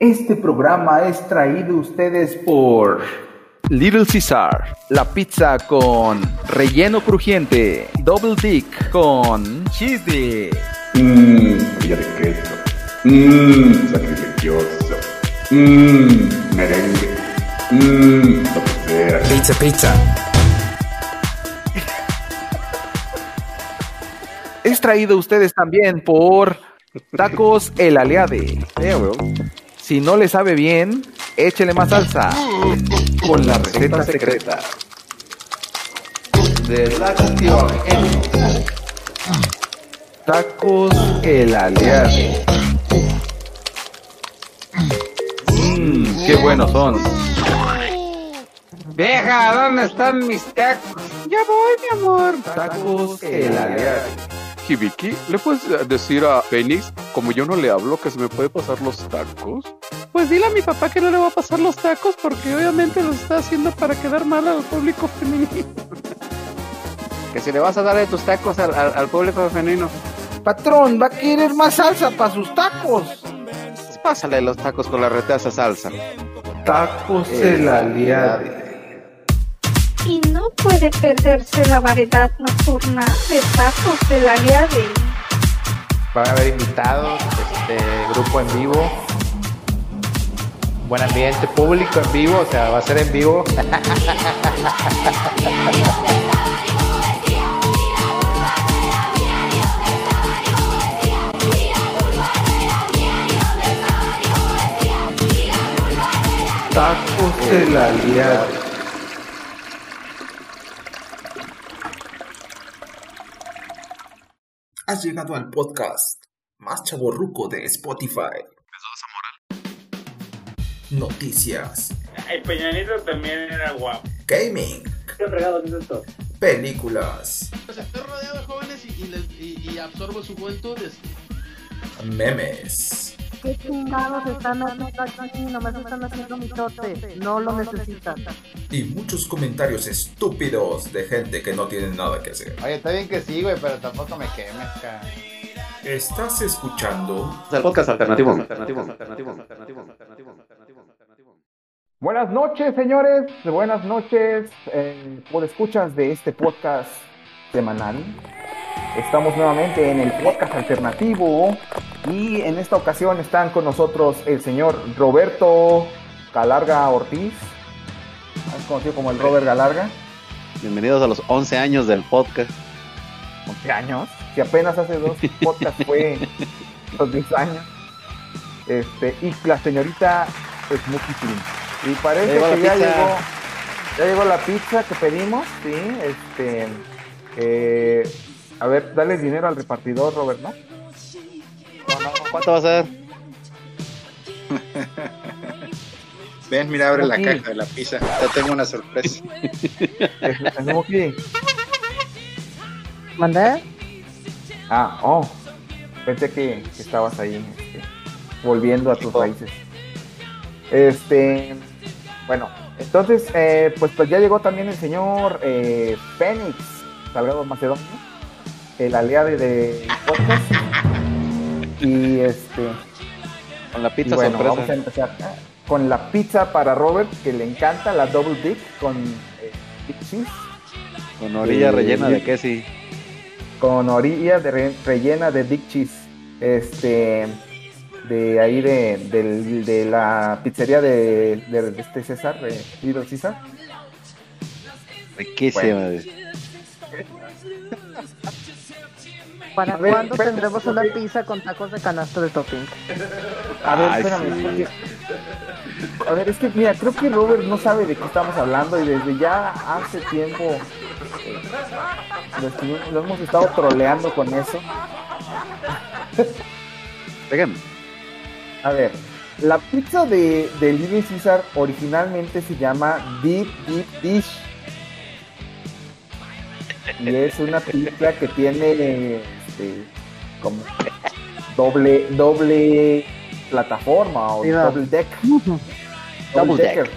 Este programa es traído a ustedes por Little Caesar, la pizza con relleno crujiente, Double Dick con cheese dick. Mmm, de queso. Mmm, sacrificioso. Mmm, merengue. Mmm, lo que sea. Pizza, pizza. Es traído a ustedes también por Tacos El Aliade. Si no le sabe bien, échele más salsa. Con la receta secreta. De la canción Tacos El Aliade. Mmm, qué buenos son. Vieja, ¿dónde están mis tacos? Ya voy, mi amor. Tacos El Hibiki, ¿le puedes eh, decir a Phoenix, como yo no le hablo, que se me puede pasar los tacos? Pues dile a mi papá que no le va a pasar los tacos porque obviamente los está haciendo para quedar mal al público femenino. Que si le vas a dar de tus tacos al, al- al público femenino, Patrón, va a querer más salsa para sus tacos. pásale los tacos con la retaza salsa. Tacos El Aliade. No puede perderse la variedad nocturna de tacos de la Aliade. Van a haber invitados, este grupo en vivo, buen ambiente, público en vivo, o sea, va a ser en vivo. Tacos El Aliade. Has llegado al podcast más chaborruco de Spotify. Noticias, El Peñanito también era guapo. gaming, ¿Qué fregado es esto? películas, O sea, estoy rodeado de jóvenes y, y les- y- y absorbo su juventud. es- memes, ¿Qué chingados están haciendo aquí? Nomás están haciendo mitote. No lo necesitan. y muchos comentarios estúpidos de gente que no tiene nada que hacer. Oye, está bien que sí, güey, pero tampoco me quemes, cara. Estás escuchando El podcast alternativo. Buenas noches, señores. Buenas noches, eh, por escuchas de este podcast semanal. Estamos nuevamente en el podcast alternativo y en esta ocasión están con nosotros el señor Roberto Galarga Ortiz, más conocido como el Robert Galarga. Bienvenidos a los 11 años del podcast. 11 años, que apenas hace dos podcasts fue los 10 años. Este, y la señorita Smokey Flynn. Y parece llegó que ya pizza. llegó, ya llegó la pizza que pedimos, sí, este, eh, a ver, dale dinero al repartidor, Robert, ¿no? ¿Cuánto va a ser? Ven, mira, abre la caja de la pizza. Ya tengo una sorpresa. Es- Smokey. ¿Mandé? Ah, oh, pensé que, que estabas ahí, este, volviendo a tus raíces. Este, bueno, entonces, eh, pues, pues ya llegó también el señor eh, Fénix Salgado Macedonio, el aliado de podcast. Y este, Con la pizza bueno, sorpresa. vamos a empezar con la pizza para Robert, que le encanta, la Double Dick con eh, Dick Cheese. Con orilla Eh, rellena de queso. con orilla de re- rellena de Dick Cheese. Este, de ahí de, del- de la pizzería de, de- de este César, de Little César. Riquísima. Bueno. ¿Para ver, cuándo espera, tendremos una ok. pizza con tacos de canasto de topping? A ver, Ay, espérame. sí. A ver, es que mira, creo que Robert no sabe de qué estamos hablando y desde ya hace tiempo eh, lo, hemos estado troleando con eso. Dígame. A ver, la pizza de, de Little Caesar originalmente se llama Deep Deep Dish. Y es una pizza que tiene este, como doble, doble plataforma o Sí, va. doble deck. Double deck. decker.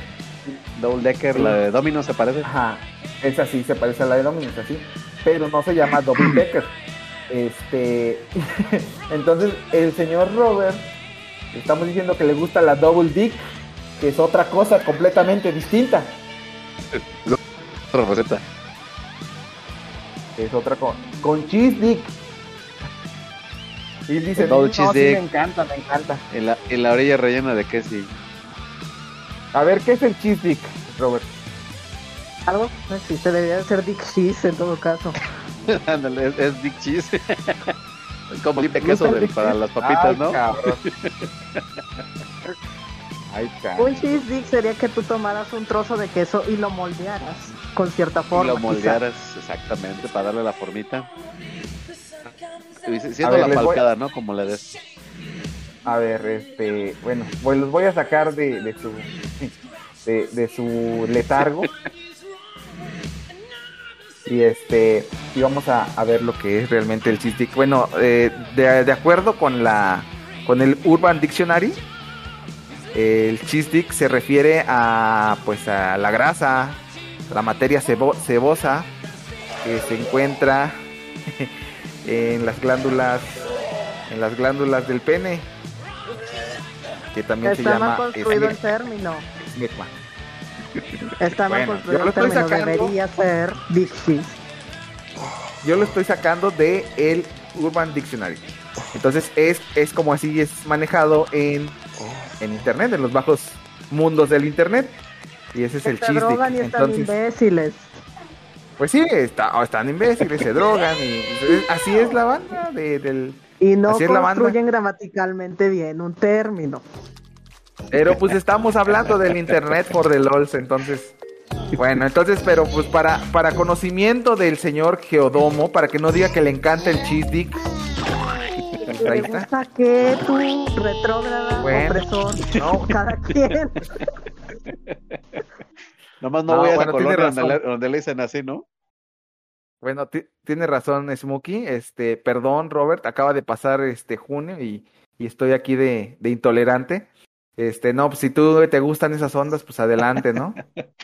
Double Decker, la de Domino se parece. Ajá, esa sí se parece a la de Domino's, así, pero no se llama Double Decker. Este, entonces el señor Robert Estamos diciendo que le gusta la double dick, que es otra cosa completamente distinta. Otra receta. Es otra cosa. Con cheese dick. Y dice, "No, sí, dick". me encanta, me encanta. En la, en la orilla rellena de queso. A ver, ¿qué es el cheese dick, Robert? Algo no existe, debería de ser Dick Cheese en todo caso. Ándale, es, es Dick Cheese. es como el de ¿Te gusta queso del- para las papitas, Ay, ¿no? cabrón. Ay, cabrón. Un cheese dick sería que tú tomaras un trozo de queso y lo moldearas con cierta Y forma. lo quizá. moldearas exactamente para darle la formita. Siendo ver, la voy- falcada, ¿no? Como le des. A ver, este, bueno, pues los voy a sacar de, de su de, de su letargo. Y este, y vamos a, a ver lo que es realmente el dick. Bueno, eh, de, de acuerdo con la con el Urban Dictionary, el cheese dick se refiere a pues a la grasa, la materia cebo- cebosa que se encuentra en las glándulas en las glándulas del pene que también se llama construido el término. esmegma. Está mal Bueno, construido el término. sacando. Debería ser Cheese. Yo lo estoy sacando de el Urban Dictionary. Entonces es, es como así es manejado en, en internet, en los bajos mundos del internet. Y ese es el están Entonces, imbéciles. Pues sí, está, oh, están imbéciles, se drogan y y así es la banda de- del Y no así es la banda. construyen gramaticalmente bien un término. Pero pues estamos hablando del internet por the LOLs, entonces. Bueno, entonces, pero pues para, para conocimiento del señor Geodomo, para que no diga que le encanta el cheese dick. Ahí ¿Te está. gusta que tú, retrógrada, Bueno, opresor? no. Cada quien. Nomás no, No, voy a bueno, la tiene colonia donde razón. le, donde le dicen así, ¿no? Bueno, ti- tiene razón Smokey. Este, perdón, Robert, acaba de pasar este junio y, y estoy aquí de, de intolerante. Este, no, pues si tú te gustan esas ondas, pues adelante, ¿no?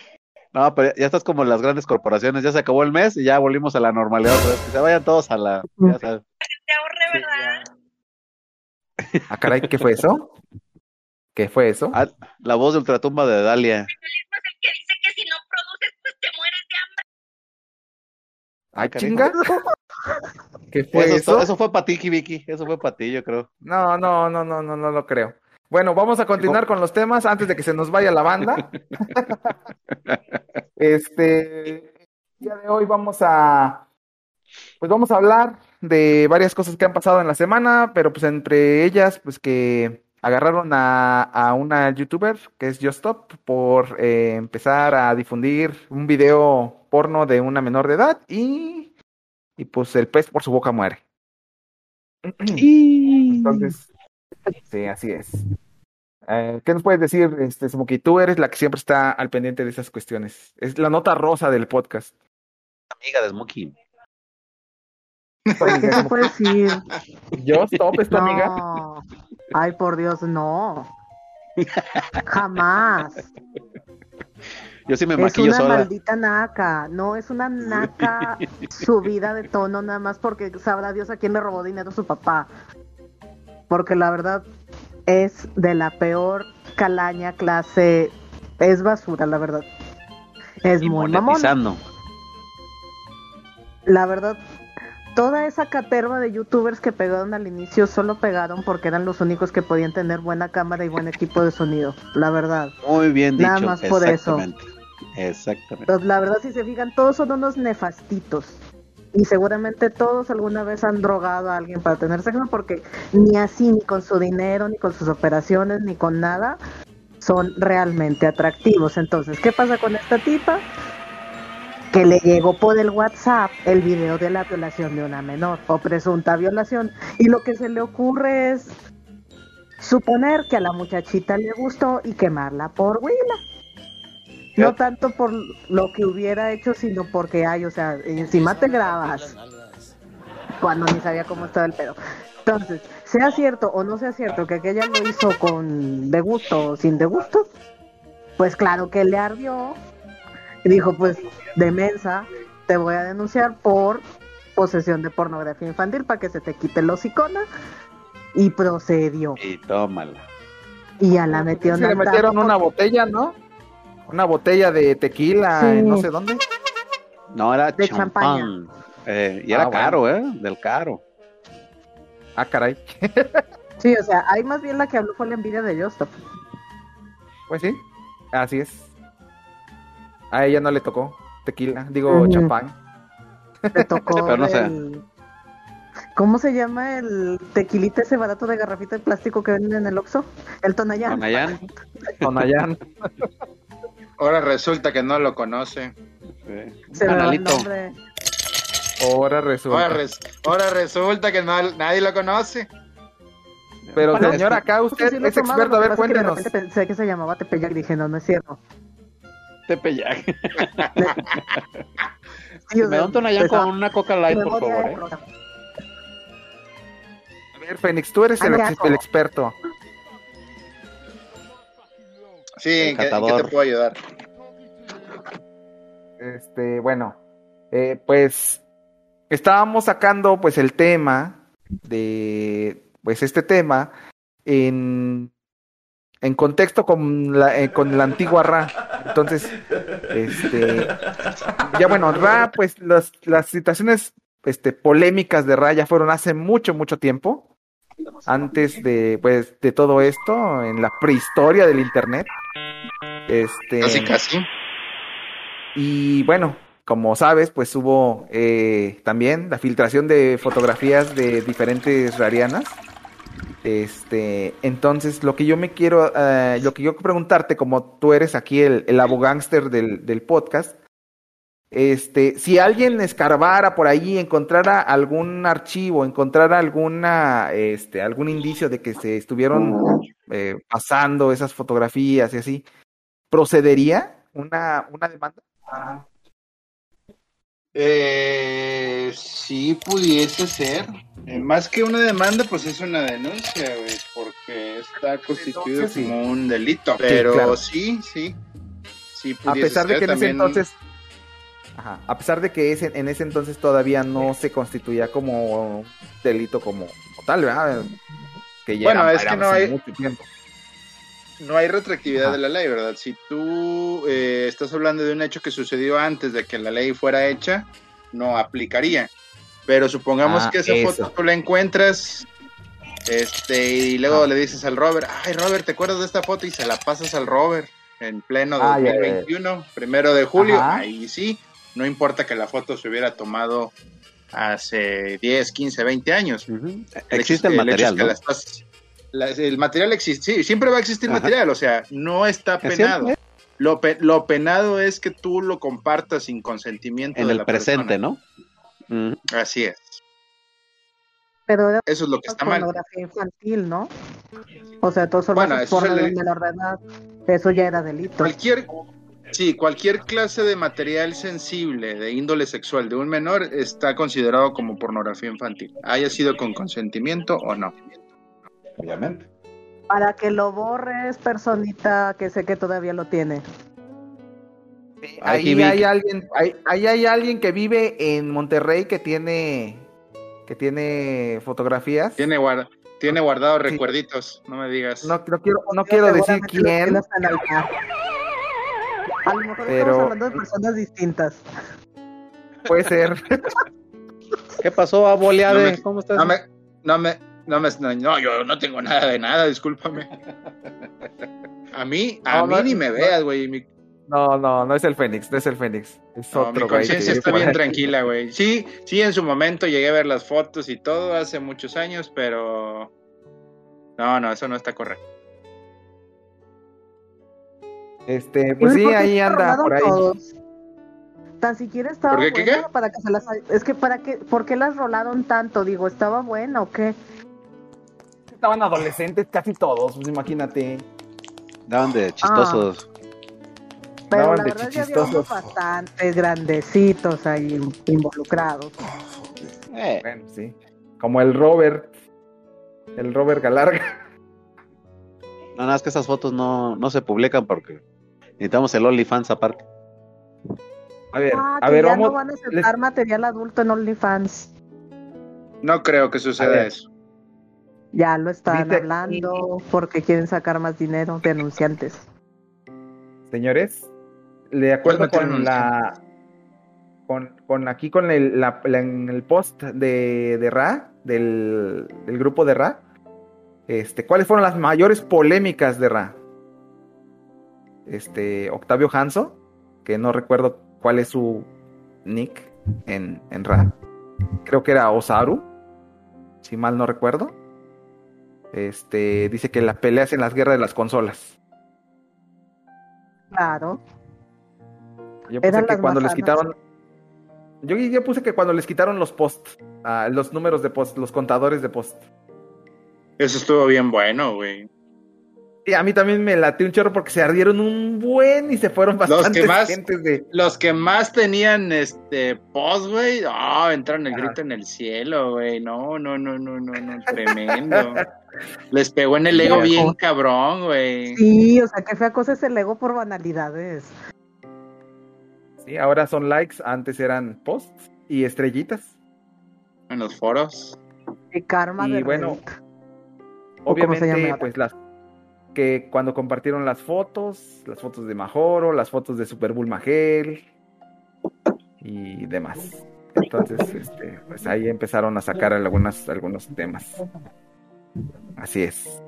No, pero ya estás como en las grandes corporaciones. Ya se acabó el mes y ya volvimos a la normalidad otra vez. Que se vayan todos a la. Ya sabes. Ah, caray, ¿qué fue eso? ¿Qué fue eso? Ah, la voz de ultratumba de Dalia. Ah, carajo. chinga. ¿Qué fue Eso, eso? eso fue para ti, Vicky. Eso fue para ti, yo creo. No, no, no, no, no, no lo creo. Bueno, vamos a continuar con los temas antes de que se nos vaya la banda. Este, el día de hoy vamos a, pues vamos a hablar de varias cosas que han pasado en la semana, pero pues entre ellas, pues que agarraron a, a una youtuber que es Justop por eh, empezar a difundir un video porno de una menor de edad y, y pues el pez por su boca muere. Entonces, sí, así es. Eh, ¿qué nos puedes decir, este, Smokey? Tú eres la que siempre está al pendiente de esas cuestiones. Es la nota rosa del podcast. Amiga de Smokey. ¿Qué se puede decir? ¿Yo, Stop, es tu amiga? Ay, por Dios, no. Jamás. Yo sí me es maquillo una sola. maldita naca. No, es una naca subida de tono nada más porque sabrá Dios a quién le robó dinero su papá. Porque la verdad es de la peor calaña clase. Es basura, la verdad. Es Y muy mamón. monetizando. La verdad, toda esa caterva de youtubers que pegaron al inicio solo pegaron porque eran los únicos que podían tener buena cámara y buen equipo de sonido. La verdad. Muy bien dicho. Nada más por eso. Exactamente. Exactamente. Pues, la verdad, si se fijan, todos son unos nefastitos. Y seguramente todos alguna vez han drogado a alguien para tener sexo porque ni así, ni con su dinero, ni con sus operaciones, ni con nada, son realmente atractivos. Entonces, ¿qué pasa con esta tipa? Que le llegó por el WhatsApp el video de la violación de una menor o presunta violación. Y lo que se le ocurre es suponer que a la muchachita le gustó y quemarla por huila. No tanto por lo que hubiera hecho, sino porque, ay, o sea, encima te grabas. Cuando ni sabía cómo estaba el pedo. Entonces, sea cierto o no sea cierto que aquella lo hizo con de gusto o sin de gusto, pues claro que le ardió. Y dijo, pues, de mensa, te voy a denunciar por posesión de pornografía infantil para que se te quite los iconos. Y procedió. Y tómala. Y ya la metieron Se le metieron una botella, ¿no? Una botella de tequila, Sí. en no sé dónde. No, era De champán. Eh, y Ah, era bueno. caro, ¿eh? Del caro. Ah, caray. Sí, o sea, ahí más bien la que habló fue la envidia de Justop. Pues sí, así es. A ella no le tocó tequila, digo champán. Le tocó Pero no sé. ¿Cómo se llama el tequilita ese barato de garrafita de plástico que venden en el Oxxo? El Tonayán. Tonayán. Tonayán. Ahora resulta que no lo conoce. Se el Canalito. nombre. Ahora resulta. Ahora, res- ahora resulta que no- nadie lo conoce. Pero Bueno, señor, acá usted sí es tomado, experto. A que ver, que de cuéntenos. repente pensé que se llamaba Tepeyac. Dije, no, no es cierto. Tepeyac. Sí, Me da un pensaba- con una Coca Light, por favor, ¿eh? A ver, Fénix, tú eres el, Ay, ex- asco. el experto. Sí, ¿en qué, en qué te puedo ayudar? Este, bueno, eh, pues estábamos sacando pues el tema de pues este tema en en contexto con la eh, con la antigua Ra. Entonces, este ya bueno, Ra pues las las situaciones este polémicas de Ra ya fueron hace mucho mucho tiempo antes de pues de todo esto en la prehistoria del internet. Este Casi, casi. y bueno, como sabes, pues hubo eh, también la filtración de fotografías de diferentes rarianas. Este, entonces lo que yo me quiero, eh, lo que yo quiero preguntarte, como tú eres aquí el, el abogánster del, del podcast, este, si alguien escarbara por ahí, encontrara algún archivo, encontrara alguna, este, algún indicio de que se estuvieron eh, pasando esas fotografías y así, ¿procedería una, una demanda? Eh, sí pudiese ser. Eh, más que una demanda, pues es una denuncia, güey, porque está constituido Entonces, sí. como un delito. Pero claro. sí, sí. Sí A pesar de ser que en ese también. entonces, ajá, a pesar de que ese, en ese entonces todavía no se constituía como un delito como, como tal, ¿verdad? Que ya Bueno, era- es que era no hace hay- mucho tiempo. No hay retroactividad Ajá. de la ley, ¿verdad? Si tú eh, estás hablando de un hecho que sucedió antes de que la ley fuera hecha, no aplicaría. Pero supongamos Ah, que esa eso. foto tú la encuentras este, y luego Ah. le dices al Robert, ay Robert, ¿te acuerdas de esta foto? Y se la pasas al Robert en pleno Ah, ya, ya, ya. 2021, primero de julio. Ajá. Ahí sí, no importa que la foto se hubiera tomado hace 10, 15, 20 años. El hecho Existe el material, que ¿no? la estás- la- el material existe, sí, siempre va a existir Ajá. material, o sea, no está Es penado. cierto, Lo, pe- lo penado es que tú lo compartas sin consentimiento En de el la presente, persona. ¿no? Así es. Pero era Eso es lo que está mal. pornografía infantil, ¿no? O sea, todos son Bueno, los eso es porno el de menor de edad. Eso ya era delito. Cualquier, sí, cualquier clase de material sensible de índole sexual de un menor está considerado como pornografía infantil, haya sido con consentimiento o no. Obviamente. Para que lo borres, personita que sé que todavía lo tiene. Ahí hay alguien, ahí, ahí hay alguien que vive en Monterrey que tiene, que tiene fotografías. Tiene, guarda, tiene guardados recuerditos, no me digas. No, no quiero, no quiero decir quién. A lo mejor Pero- estamos hablando de personas distintas. puede ser. ¿Qué pasó, aboleade? No me- ¿Cómo estás? No me, no me, no me, no, no, yo no tengo nada de nada, discúlpame. A mí, a No, mí no, ni me no. veas, güey. Mi, No, no, no es el Fénix, no es el Fénix. Es no, mi otro güey. que conciencia está bien tranquila, güey. Sí, sí, en su momento llegué a ver las fotos y todo hace muchos años, pero no, no, eso no está correcto. Este, pues ¿Y sí, ahí anda por ahí. todos? Tan siquiera estaba ¿Por qué, qué, buena qué? para que se las es que para qué ¿por qué las rolaron tanto? Digo, ¿estaba buena o qué? Estaban adolescentes casi todos, pues imagínate. Daban de chistosos. Pero Daban la de verdad ya había unos bastante grandecitos ahí involucrados. Eh, Bueno, sí. Como el Robert. El Robert Galarga. no, nada, es que esas fotos no, no se publican porque necesitamos el OnlyFans aparte. A ver, Ah, a ver, ya vamos. no van a aceptar material adulto en OnlyFans. No creo que suceda eso. Ya lo están Dice- hablando porque quieren sacar más dinero de anunciantes. Señores, de acuerdo con la con, con aquí con el, la- la- en el post de, de Ra, del, del grupo de Ra, este, ¿cuáles fueron las mayores polémicas de Ra? Este, Octavio Hanso, que no recuerdo cuál es su nick en, en Ra. Creo que era Osaru, si mal no recuerdo. Este, dice que las peleas en las guerras de las consolas. Claro. Yo puse Eran que cuando les quitaron. Yo, yo puse que cuando les quitaron los post, ah, los números de post, los contadores de post. Eso estuvo bien bueno, güey. A mí también me late un chorro porque se ardieron un buen y se fueron Los bastantes que más, gentes de. los que más tenían este post, güey, ah, entraron el grito en el cielo, güey. No, no, no, no, no, no, tremendo. Les pegó en el ego bien cabrón, güey. Sí, o sea, qué fea cosa es el ego por banalidades. Sí, ahora son likes, antes eran posts y estrellitas. En los foros. El karma Y de bueno, Reddit. ¿O cómo se llama Obviamente, pues las que cuando compartieron las fotos, las fotos de Majoro, las fotos de Super Bull Magel y demás. Entonces, este, pues ahí empezaron a sacar algunas, algunos temas. Así es.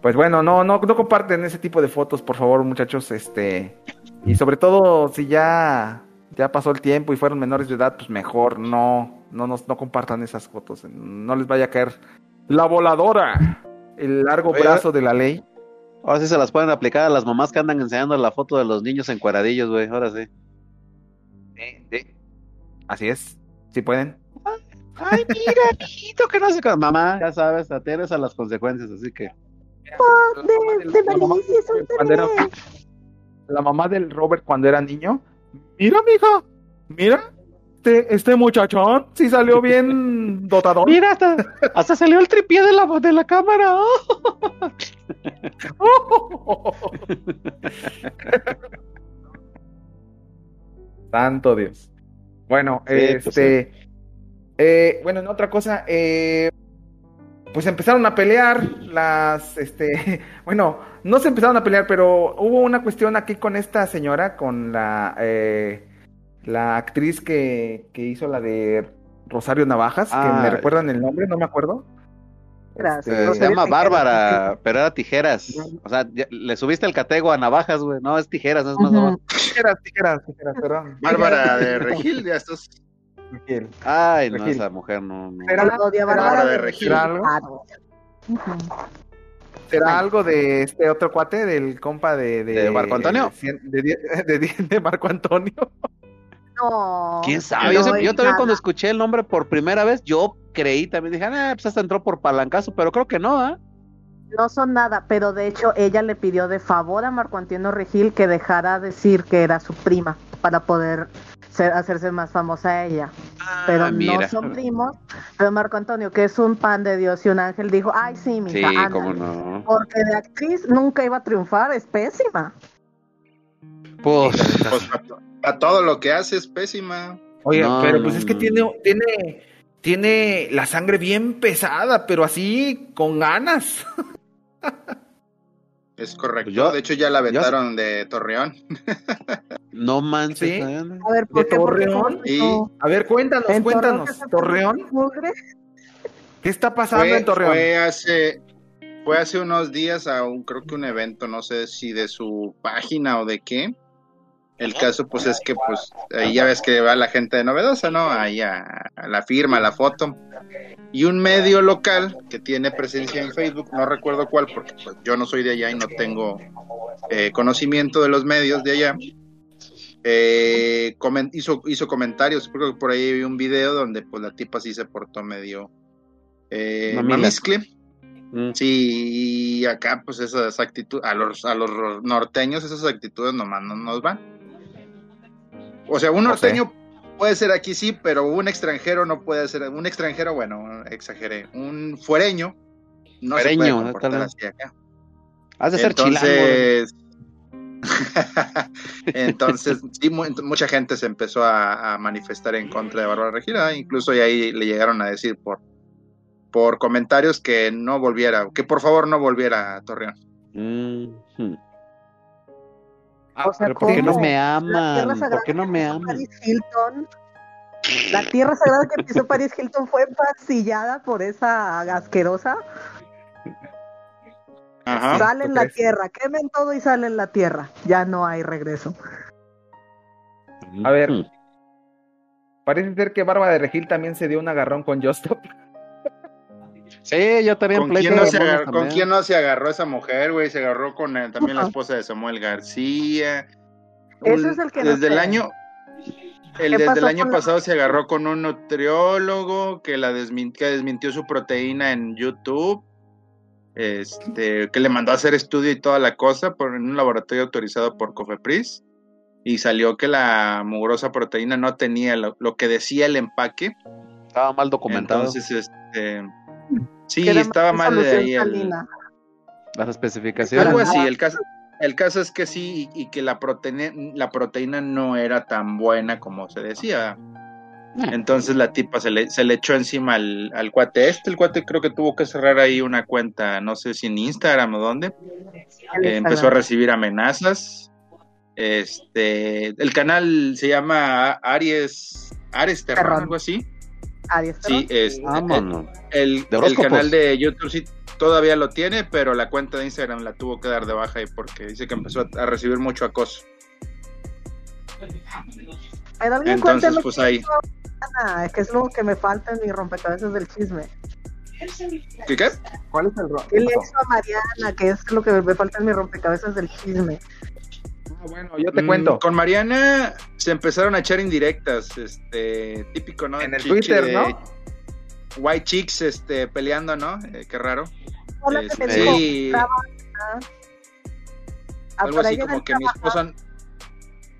Pues bueno, no, no, no comparten ese tipo de fotos, por favor, muchachos, este, y sobre todo si ya, ya pasó el tiempo y fueron menores de edad, pues mejor no, no, nos- no compartan esas fotos, no les vaya a caer la voladora, el largo Oye, brazo de la ley. Ahora sí se las pueden aplicar a las mamás que andan enseñando la foto de los niños encueradillos, güey. Ahora sí. Así es, si pueden. Ay, mira, mijito, que no sé qué. Mamá, ya sabes, atienes a las consecuencias, así que. de, de Valencia es un Cuando era- la mamá del Robert cuando era niño, mira, mija, mira, este, este muchachón sí salió bien dotador. Mira, hasta, hasta salió el tripié de la, de la cámara. Santo Dios. Bueno, Sí, pues este. eh, bueno, en otra cosa, eh, pues empezaron a pelear las. Este. Bueno, no se empezaron a pelear, pero hubo una cuestión aquí con esta señora, con la. eh, la actriz que, que hizo la de Rosario Navajas, que Ah. me recuerdan el nombre, no me acuerdo. Gracias. Eh, se Rosario llama Tijeras. Bárbara, pero era tijeras. O sea, ya- le subiste el catego a navajas, güey. No, es tijeras, es más Ujú. abajo. Tijeras, tijeras, tijeras, perdón. Bárbara de Regil, ya estás. Miguel. Ay, no, Regil. esa mujer no. no. ¿Será, Claudia será- Bárbara de de Regil. será algo? Claro. Ujú. ¿Será algo de este otro cuate, del compa de... ¿De, ¿De Marco Antonio? De, de, de Marco Antonio. No. ¿Quién sabe? Yo, no también nada. cuando escuché el nombre por primera vez, yo creí también, dije, ah, pues hasta entró por palancazo, pero creo que no, ¿ah? No son nada, pero de hecho ella le pidió de favor a Marco Antonio Regil que dejara decir que era su prima para poder ser- hacerse más famosa a ella. Pero Ah, mira. no son primos. Pero Marco Antonio, que es un pan de Dios y un ángel, dijo, ay sí, Sí, ándale". cómo no. Porque de actriz nunca iba a triunfar, es pésima. Pues, Pues, a, todo lo que hace es pésima. Oye, No, pero no, pues es que no. tiene, tiene, tiene la sangre bien pesada, pero así, con ganas. Es correcto. Yo- de hecho, ya la vetaron de Torreón. no manches. Sí. ¿eh? A ver, ¿por. Torreón? ¿Cómo Y-? A ver, cuéntanos, ¿En cuéntanos. ¿Torreón? ¿Qué está pasando Fue, en Torreón? fue hace fue hace unos días a un creo que un evento, no sé si de su página o de qué. El caso pues es que pues ahí ya ves que va la gente de novedosa, ¿no? Ahí a, a la firma, a la foto. Y un medio local que tiene presencia en Facebook, no recuerdo cuál porque pues, yo no soy de allá y no tengo eh, conocimiento de los medios de allá. eh, hizo, hizo comentarios, creo que por ahí vi un video donde pues la tipa sí se portó medio eh, mamiscle. Mm. Sí, y acá pues esas actitudes, a los, a los norteños esas actitudes nomás no nos van. O sea, un norteño puede ser aquí sí, pero un extranjero no puede ser, un extranjero, bueno, exageré, un fuereño no se Fuereño, puede comportar así acá. Has de ser chilango. Entonces, entonces sí, mu- mucha gente se empezó a, a manifestar en contra de Bárbara Regil, ¿eh? incluso y ahí le llegaron a decir por por comentarios que no volviera, que por favor no volviera a Torreón. Mhm. O sea, Pero ¿por qué no me aman? ¿Por qué no me aman? Paris Hilton. La tierra sagrada que pisó Paris Hilton fue pasillada por esa asquerosa. Ajá. sale ¿tú en la tierra, quemen todo y sale en la tierra. Ya no hay regreso. A ver. Parece ser que Barba de Regil también se dio un agarrón con Justop. Sí, yo también ¿Con pleito quién, no ¿Con quién no se agarró esa mujer, güey? Se agarró con eh, también la esposa de Samuel García. Eso Un- es el que no Desde el sé. año... El, ¿Qué desde el año la- pasado se agarró con un nutriólogo que la que desmintió su proteína en YouTube. Este, que le mandó a hacer estudio y toda la cosa por, en un laboratorio autorizado por Cofepris. Y salió que la mugrosa proteína no tenía lo, lo que decía el empaque. Estaba mal documentado. Entonces, este, sí, estaba mal de ahí. el-. Las especificaciones. algo así, el caso, el caso es que sí, y, y que la proteína, la proteína no era tan buena como se decía. Entonces la tipa se le, se le echó encima al, al cuate este, el cuate creo que tuvo que cerrar ahí una cuenta, no sé si en Instagram o dónde, Eh, empezó a recibir amenazas. Este, el canal se llama Aries, Ares Terrón. algo así. Adiós. Sí, este, Vámonos. el, De el canal de YouTube sí todavía lo tiene, pero la cuenta de Instagram la tuvo que dar de baja ahí porque dice que empezó a, a recibir mucho acoso. Pero Entonces, pues ahí. Mariana, que es lo que me falta en mi rompecabezas del chisme. ¿Qué qué? ¿Cuál es el ro- ¿Qué le pasó? hizo a Mariana? Que es lo que me falta en mi rompecabezas del chisme. Bueno, yo te Mm, cuento. Con Mariana se empezaron a echar indirectas, este, típico, ¿no? En el Chichi Twitter, ¿no? White chicks, este, peleando, ¿no? Eh, qué raro. Que Este, digo, sí. Ah, algo así como que mi esposa.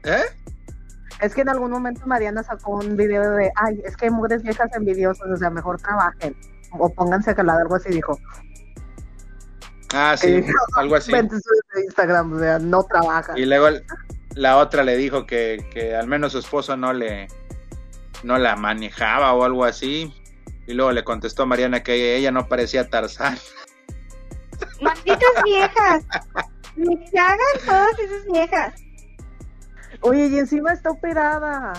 ¿Eh? Es que en algún momento Mariana sacó un video de, ay, es que hay mujeres viejas envidiosas, o sea, mejor trabajen. O pónganse a calar, algo así dijo. Ah, sí, Eh, algo así. Vente de Instagram, o sea, no trabaja. Y luego la otra le dijo que, que al menos su esposo no le no la manejaba o algo así. Y luego le contestó a Mariana que ella no parecía Tarzán. Malditas viejas. Me cagan todas esas viejas. Oye, y encima está operada.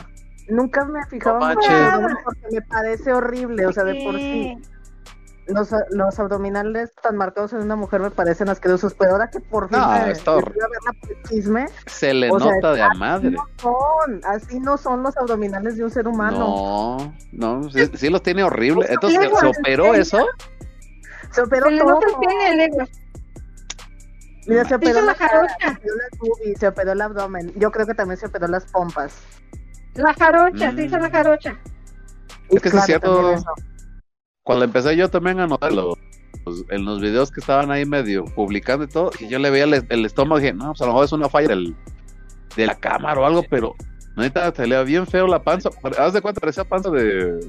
Nunca me fijaba No en porque me parece horrible, o sea, de por sí. Los, los abdominales tan marcados en una mujer me parecen asquerosos, pero ahora que por fin No, me está fui hor- a verla por el chisme, Se le sea, nota de a madre. no son, así no son los abdominales de un ser humano. No, no, sí, sí los tiene horrible. Pues, Entonces, ¿se pues, operó eso? Se operó Se le todo. nota el. Mira, se operó la la cara, jarocha. se operó las boobies, se operó el abdomen. Yo creo que también se operó las pompas. La jarocha, se Mm. hizo la jarocha. Es que sí es Claro, cierto. Cuando empecé yo también a notar los, los- en los videos que estaban ahí medio publicando y todo, y yo le veía el, el estómago y dije, no, pues a lo mejor es una falla del, de la cámara o algo, pero neta, te le bien feo la panza. Haz de cuenta, parecía panza de,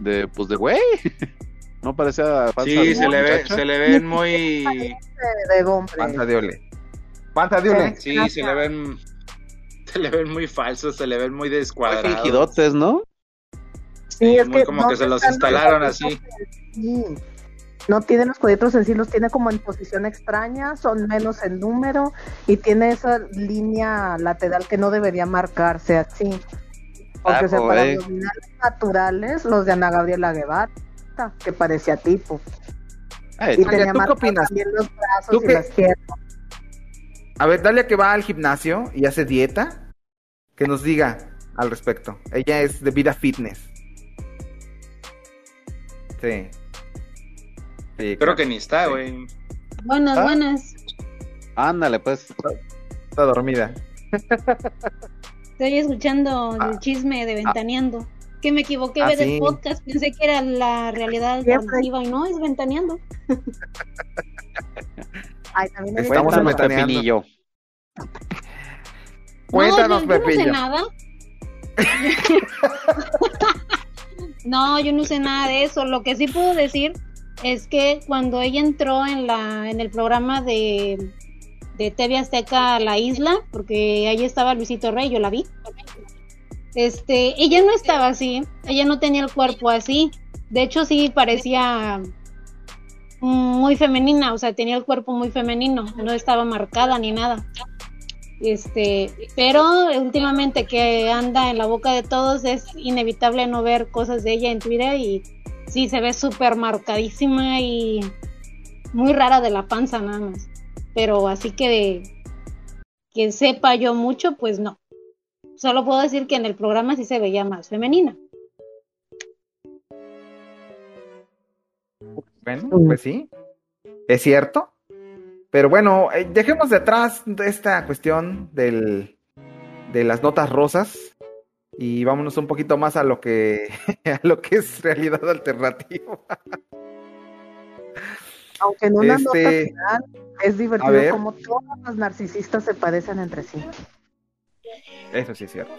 de, pues de güey. No parecía panza Sí, de se le ve, se le ven muy. De, hombre. Panza de ole. Panza de ole. Sí, se le ven. Se le ven muy falsos, se le ven muy Muy descuadrados. fingidotes, ¿no? Sí, es que como no que se los instalaron los así. Sí. No tiene los cuadritos en sí, los tiene como en posición extraña, son menos en número y tiene esa línea lateral que no debería marcarse así. Porque o sea, para eh. abdominales naturales, los de Ana Gabriela Guevara, que parecía tipo. Ay, Y tenía ¿tú qué opinas? también los brazos ¿Tú y qué- las piernas. A ver, Dalia que va al gimnasio y hace dieta, que nos diga al respecto. Ella es de vida fitness. Sí. Sí, Creo que ni está, güey. Buenas, Ah. buenas. Ándale, pues. está dormida. Estoy escuchando el chisme de Ventaneando. Que me equivoqué Ah, ver sí. el podcast, pensé que era la realidad alternativa y no, es Ventaneando. Ay, también Estamos en. Ventaneando. Pepinillo. Cuéntanos, no, yo, yo no sé Pepillo. nada. no, yo no sé nada de eso. Lo que sí puedo decir es que cuando ella entró en la en el programa de de TV Azteca La Isla, porque ahí estaba Luisito Rey, yo la vi. este, ella no estaba así, ella no tenía el cuerpo así. De hecho, sí parecía muy femenina, o sea, tenía el cuerpo muy femenino, no estaba marcada ni nada. Este, pero últimamente que anda en la boca de todos es inevitable no ver cosas de ella en Twitter y sí se ve súper marcadísima y muy rara de la panza nada más. Pero así que que sepa yo mucho, pues no. Solo puedo decir que en el programa sí se veía más femenina. Bueno, pues sí, es cierto. Pero bueno, eh, dejemos de atrás esta cuestión del, de las notas rosas y vámonos un poquito más a lo que, a lo que es realidad alternativa. Aunque en una nota Este, final es divertido ver. como todos los narcisistas se parecen entre sí. Eso sí es cierto.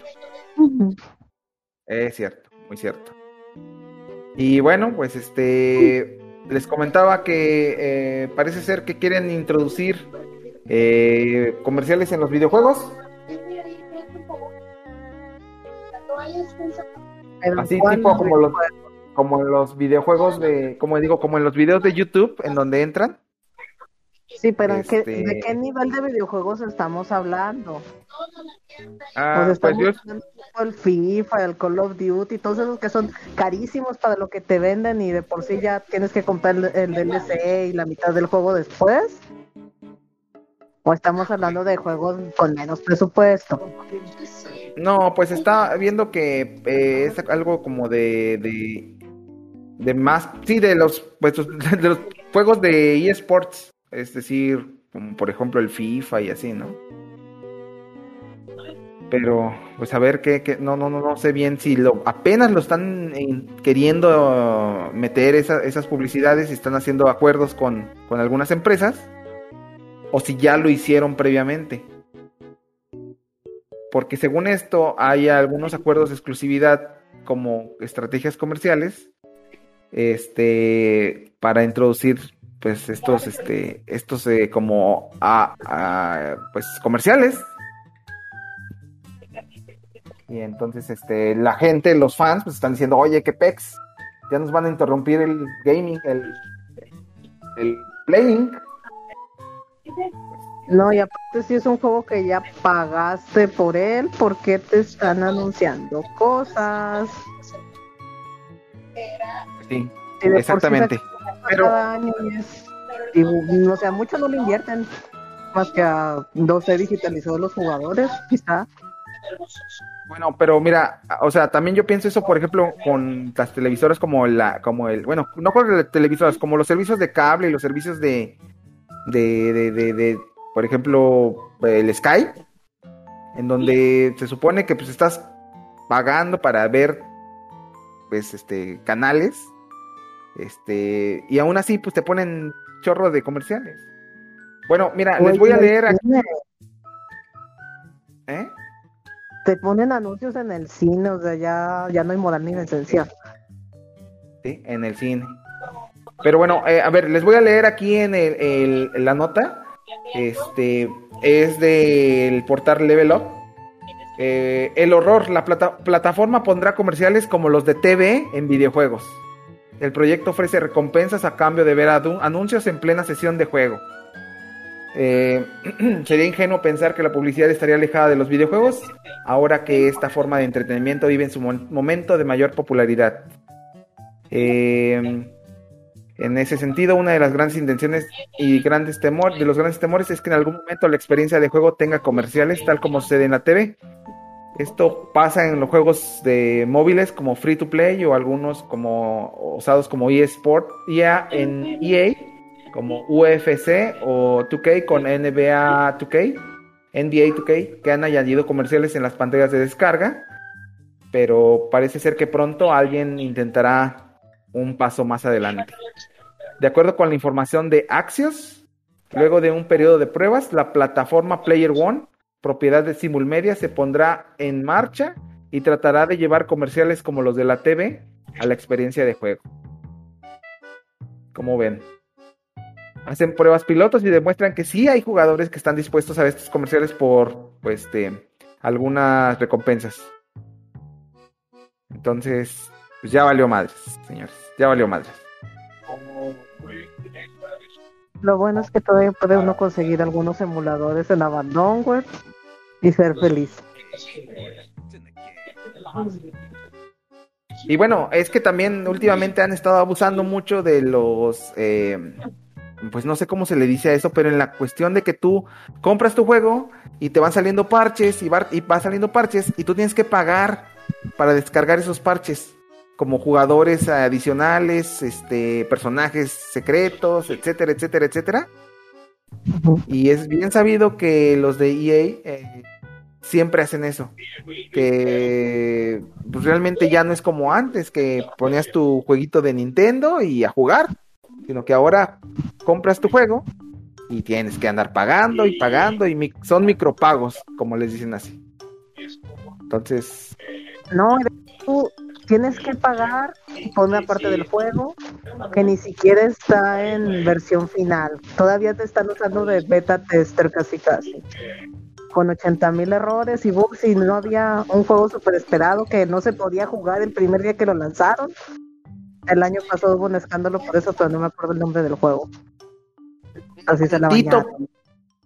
Es cierto, muy cierto. Y bueno, pues este les comentaba que eh, parece ser que quieren introducir eh, comerciales en los videojuegos. Así ¿cuál tipo como los como en los videojuegos de, como digo, como en los videos de YouTube en donde entran. Sí, pero ¿en qué- Este- ¿de qué nivel de videojuegos estamos hablando? Ah, pues estamos yo hablando del FIFA, el Call of Duty, todos esos que son carísimos para lo que te venden y de por sí ya tienes que comprar el, el DLC y la mitad del juego después. O estamos hablando de juegos con menos presupuesto. No, pues está viendo que eh, es algo como de, de, de más, sí, de los, pues, de los juegos de eSports, es decir, como por ejemplo el FIFA y así, ¿no? Pero, pues a ver qué, qué- no, no, no, no sé bien si lo, apenas lo están eh, queriendo meter esa- esas publicidades y están haciendo acuerdos con, con algunas empresas, o si ya lo hicieron previamente porque según esto hay algunos acuerdos de exclusividad como estrategias comerciales este para introducir pues estos este estos eh, como a, a, pues comerciales. Y entonces este la gente los fans pues están diciendo oye qué pex ya nos van a interrumpir el gaming el el playing No, y aparte si es un juego que ya pagaste por él, ¿por qué te están anunciando cosas? sí exactamente sacan cada año y es- y, o sea, mucho no le invierten, más que a 12 digitalizados los jugadores, quizá. Bueno, pero mira, o sea, también yo pienso eso, por ejemplo, con las televisoras como la, como el, bueno, no con las televisoras, como los servicios de cable y los servicios de, de, de, de, de, por ejemplo, el Sky, en donde se supone que pues estás pagando para ver, pues, este, canales, este, y aún así, pues te ponen chorro de comerciales. Bueno, mira, les voy a leer aquí, ¿eh? Te ponen anuncios en el cine, o sea, ya, ya no hay moral ni decencia. Sí, en el cine. Pero bueno, eh, a ver, les voy a leer aquí en el, el- la nota. Este es del portal Level Up. Eh, el horror, la plata- plataforma pondrá comerciales como los de TV en videojuegos. El proyecto ofrece recompensas a cambio de ver anuncios en plena sesión de juego. Eh, sería ingenuo pensar que la publicidad estaría alejada de los videojuegos, ahora que esta forma de entretenimiento vive en su momento de mayor popularidad. Eh, en ese sentido, una de las grandes intenciones y grandes temores, de los grandes temores es que en algún momento la experiencia de juego tenga comerciales, tal como sucede en la TV. Esto pasa en los juegos de móviles como Free to Play o algunos como usados como eSport, ya en EA, como UFC o 2K con NBA 2K, NBA 2K, que han añadido comerciales en las pantallas de descarga, pero parece ser que pronto alguien intentará un paso más adelante. De acuerdo con la información de Axios, luego de un periodo de pruebas, la plataforma Player One, propiedad de Simulmedia, se pondrá en marcha y tratará de llevar comerciales como los de la TV a la experiencia de juego. Como ven, hacen pruebas pilotos y demuestran que sí hay jugadores que están dispuestos a estos comerciales por pues, este, algunas recompensas. Entonces, pues ya valió madres, señores. Ya valió madres. Lo bueno es que todavía puede uno conseguir algunos emuladores en Abandonware y ser feliz. Y bueno, es que también últimamente han estado abusando mucho de los, eh, pues no sé cómo se le dice a eso, pero en la cuestión de que tú compras tu juego y te van saliendo parches y va, y va saliendo parches y tú tienes que pagar para descargar esos parches como jugadores adicionales, este, personajes secretos, etcétera, etcétera, etcétera. Y es bien sabido que los de EA eh, siempre hacen eso. Que pues, realmente ya no es como antes, que ponías tu jueguito de Nintendo y a jugar. Sino que ahora compras tu juego y tienes que andar pagando y pagando y mi- son micropagos, como les dicen así. Entonces, No, tú tienes que pagar por una parte del juego que ni siquiera está en versión final. Todavía te están usando de beta tester casi casi. Con 80 mil errores y bugs y no había un juego super esperado que no se podía jugar el primer día que lo lanzaron. El año pasado hubo un escándalo por eso, pero no me acuerdo el nombre del juego. Así se la Tito, bañaron.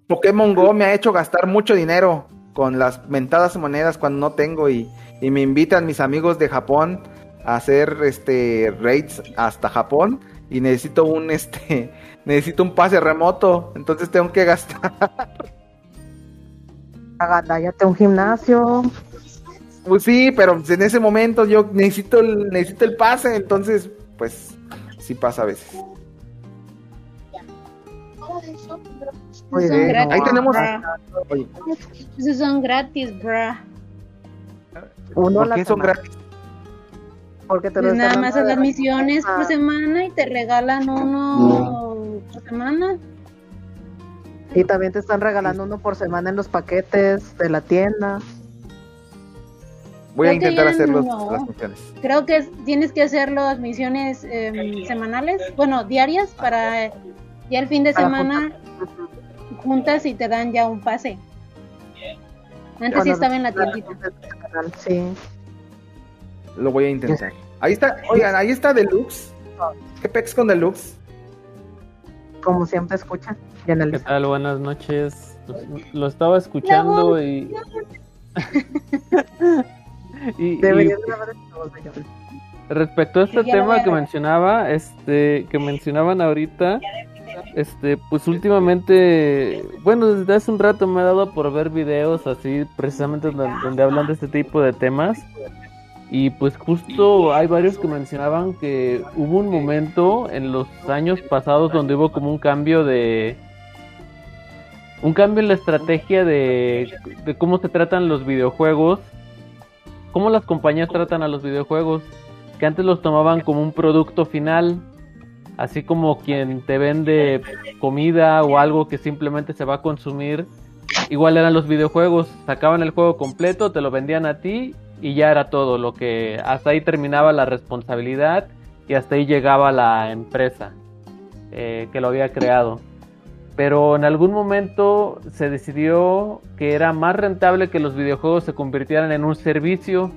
Pokémon Go me ha hecho gastar mucho dinero con las mentadas monedas cuando no tengo y, y me invitan mis amigos de Japón a hacer este raids hasta Japón y necesito un este necesito un pase remoto, entonces tengo que gastar. Agándallate un gimnasio. Pues sí, pero en ese momento yo necesito el, necesito el pase, entonces pues sí pasa a veces. Muy Son bien. gratis, Ahí tenemos. Oye, Esos son gratis, bra. Uno a ¿por qué son gratis? Porque te lo Pues nada más haz las misiones Ah. por semana y te regalan uno por semana. Y también te están regalando uno por semana en los paquetes de la tienda. Voy a Creo intentar hacer los- no. las funciones. Creo que es- tienes que hacer las misiones em, semanales, bueno, diarias, para ya el fin de semana juntas y te dan ya un pase. Antes sí estaba en la tiendita. Sí. Lo voy a intentar. Ahí está, oigan, ahí está Deluxe. ¿Qué pex con Deluxe? Como siempre escuchan. ¿Qué tal? Buenas noches. Pues, Lo estaba escuchando y... y, y respecto a este Sí, tema que mencionaba, este, que mencionaban ahorita, este, pues últimamente, bueno, desde hace un rato me he dado por ver videos así, precisamente donde, donde hablan de este tipo de temas. Y pues justo hay varios que mencionaban que hubo un momento en los años pasados donde hubo como un cambio de, un cambio en la estrategia de, cómo se tratan los videojuegos, cómo las compañías tratan a los videojuegos, que antes los tomaban como un producto final, así como quien te vende comida o algo que simplemente se va a consumir, igual eran los videojuegos, sacaban el juego completo, te lo vendían a ti y ya era todo, lo que hasta ahí terminaba la responsabilidad y hasta ahí llegaba la empresa eh, que lo había creado pero en algún momento se decidió que era más rentable que los videojuegos se convirtieran en un servicio,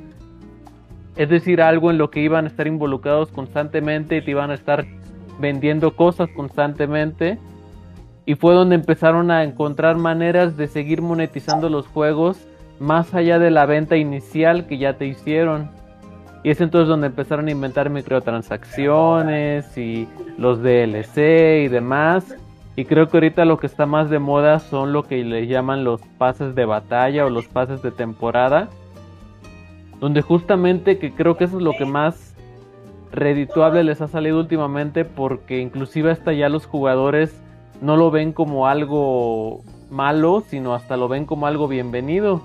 es decir, algo en lo que iban a estar involucrados constantemente y te iban a estar vendiendo cosas constantemente. Y fue donde empezaron a encontrar maneras de seguir monetizando los juegos más allá de la venta inicial que ya te hicieron. Y es entonces donde empezaron a inventar microtransacciones y los DLC y demás. Y creo que ahorita lo que está más de moda son lo que le llaman los pases de batalla o los pases de temporada. Donde justamente que creo que eso es lo que más redituable les ha salido últimamente porque inclusive hasta ya los jugadores no lo ven como algo malo, sino hasta lo ven como algo bienvenido.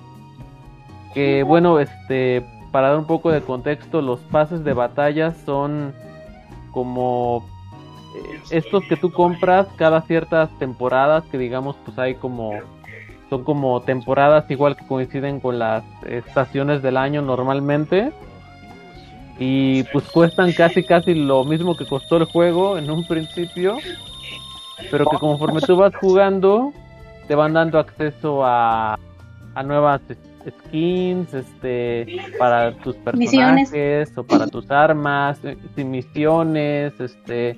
Que bueno, este, para dar un poco de contexto, los pases de batalla son como estos que tú compras cada ciertas temporadas, que digamos pues hay como son como temporadas igual que coinciden con las estaciones del año normalmente y pues cuestan casi casi lo mismo que costó el juego en un principio, pero que conforme tú vas jugando te van dando acceso a, a nuevas skins, este, para tus Misiones. personajes o para tus armas, eh, misiones, este,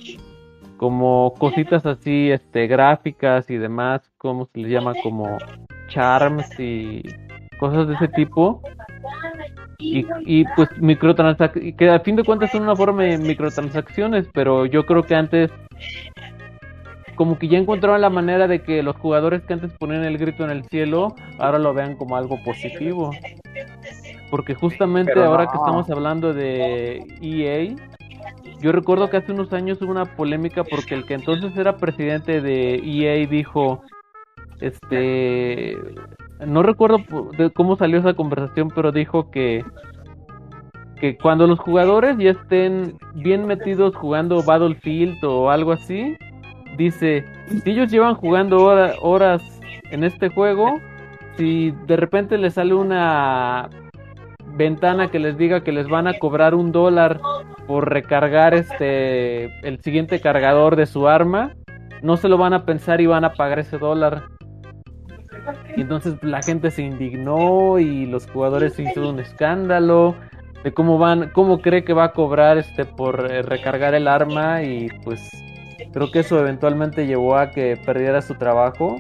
como cositas así, este, gráficas y demás, ¿cómo se les llama? Como charms y cosas de ese tipo. Y, y pues microtransacciones, que a fin de cuentas son una forma de microtransacciones, pero yo creo que antes como que ya encontraron la manera de que los jugadores que antes ponían el grito en el cielo, ahora lo vean como algo positivo. Porque justamente Pero ahora no. que estamos hablando de EA, yo recuerdo que hace unos años hubo una polémica porque el que entonces era presidente de EA dijo, este, no recuerdo de cómo salió esa conversación, pero dijo que que cuando los jugadores ya estén bien metidos jugando Battlefield o algo así, dice, si ellos llevan jugando hora- horas en este juego, si de repente les sale una ventana que les diga que les van a cobrar un dólar por recargar este el siguiente cargador de su arma, no se lo van a pensar y van a pagar ese dólar. Y entonces la gente se indignó y los jugadores hizo un escándalo de cómo van, cómo cree que va a cobrar este por eh, recargar el arma y pues creo que eso eventualmente llevó a que perdiera su trabajo.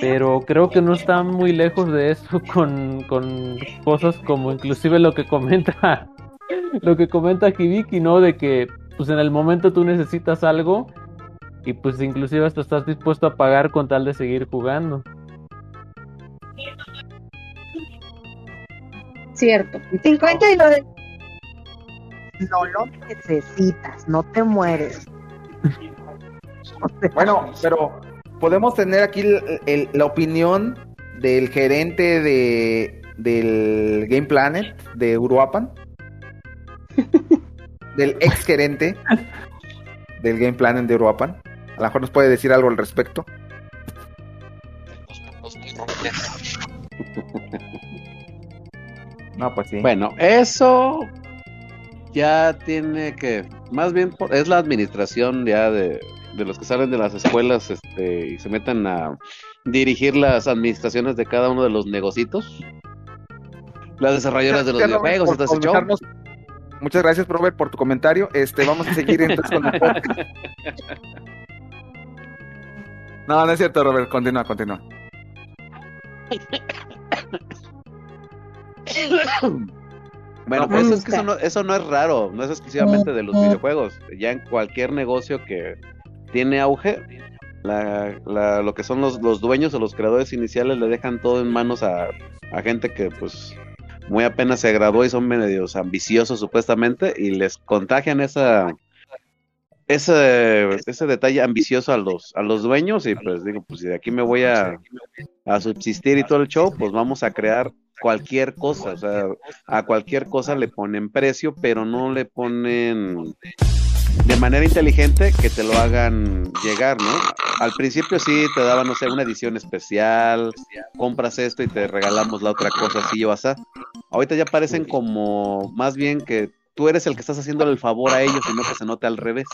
Pero creo que no está muy lejos de eso con, con cosas como inclusive lo que comenta lo que comenta Hibiki, ¿no? De que pues en el momento tú necesitas algo y pues inclusive hasta estás dispuesto a pagar con tal de seguir jugando. Cierto. 50 y lo de... No lo necesitas, no te mueres. Bueno, pero podemos tener aquí el- el- la opinión del gerente de del Game Planet de Uruapan, del ex gerente del Game Planet de Uruapan. A lo mejor nos puede decir algo al respecto. No, pues sí. Bueno, eso ya tiene que, más bien por- es la administración ya de, de los que salen de las escuelas este, y se meten a dirigir las administraciones de cada uno de los negocitos. Las desarrolladoras de los videojuegos por show. Muchas gracias, Robert, por tu comentario. Este, vamos a seguir entonces con el podcast. No, no es cierto, Robert. Continúa, continúa. Bueno, No, pues, es que eso no, eso no es raro, no es exclusivamente de los videojuegos. Ya en cualquier negocio que tiene auge, la, la- lo que son los, los dueños o los creadores iniciales le dejan todo en manos a, gente que pues muy apenas se graduó y son medios ambiciosos supuestamente y les contagian esa ese, ese detalle ambicioso a los, a los dueños y pues digo, pues si de aquí me voy a, a subsistir y todo el show, pues vamos a crear cualquier cosa, o sea, a cualquier cosa le ponen precio, pero no le ponen de manera inteligente que te lo hagan llegar, ¿no? Al principio sí te daban, no sé, una edición especial, compras esto y te regalamos la otra cosa, así o así. Ahorita ya parecen como más bien que tú eres el que estás haciéndole el favor a ellos y no que se note al revés.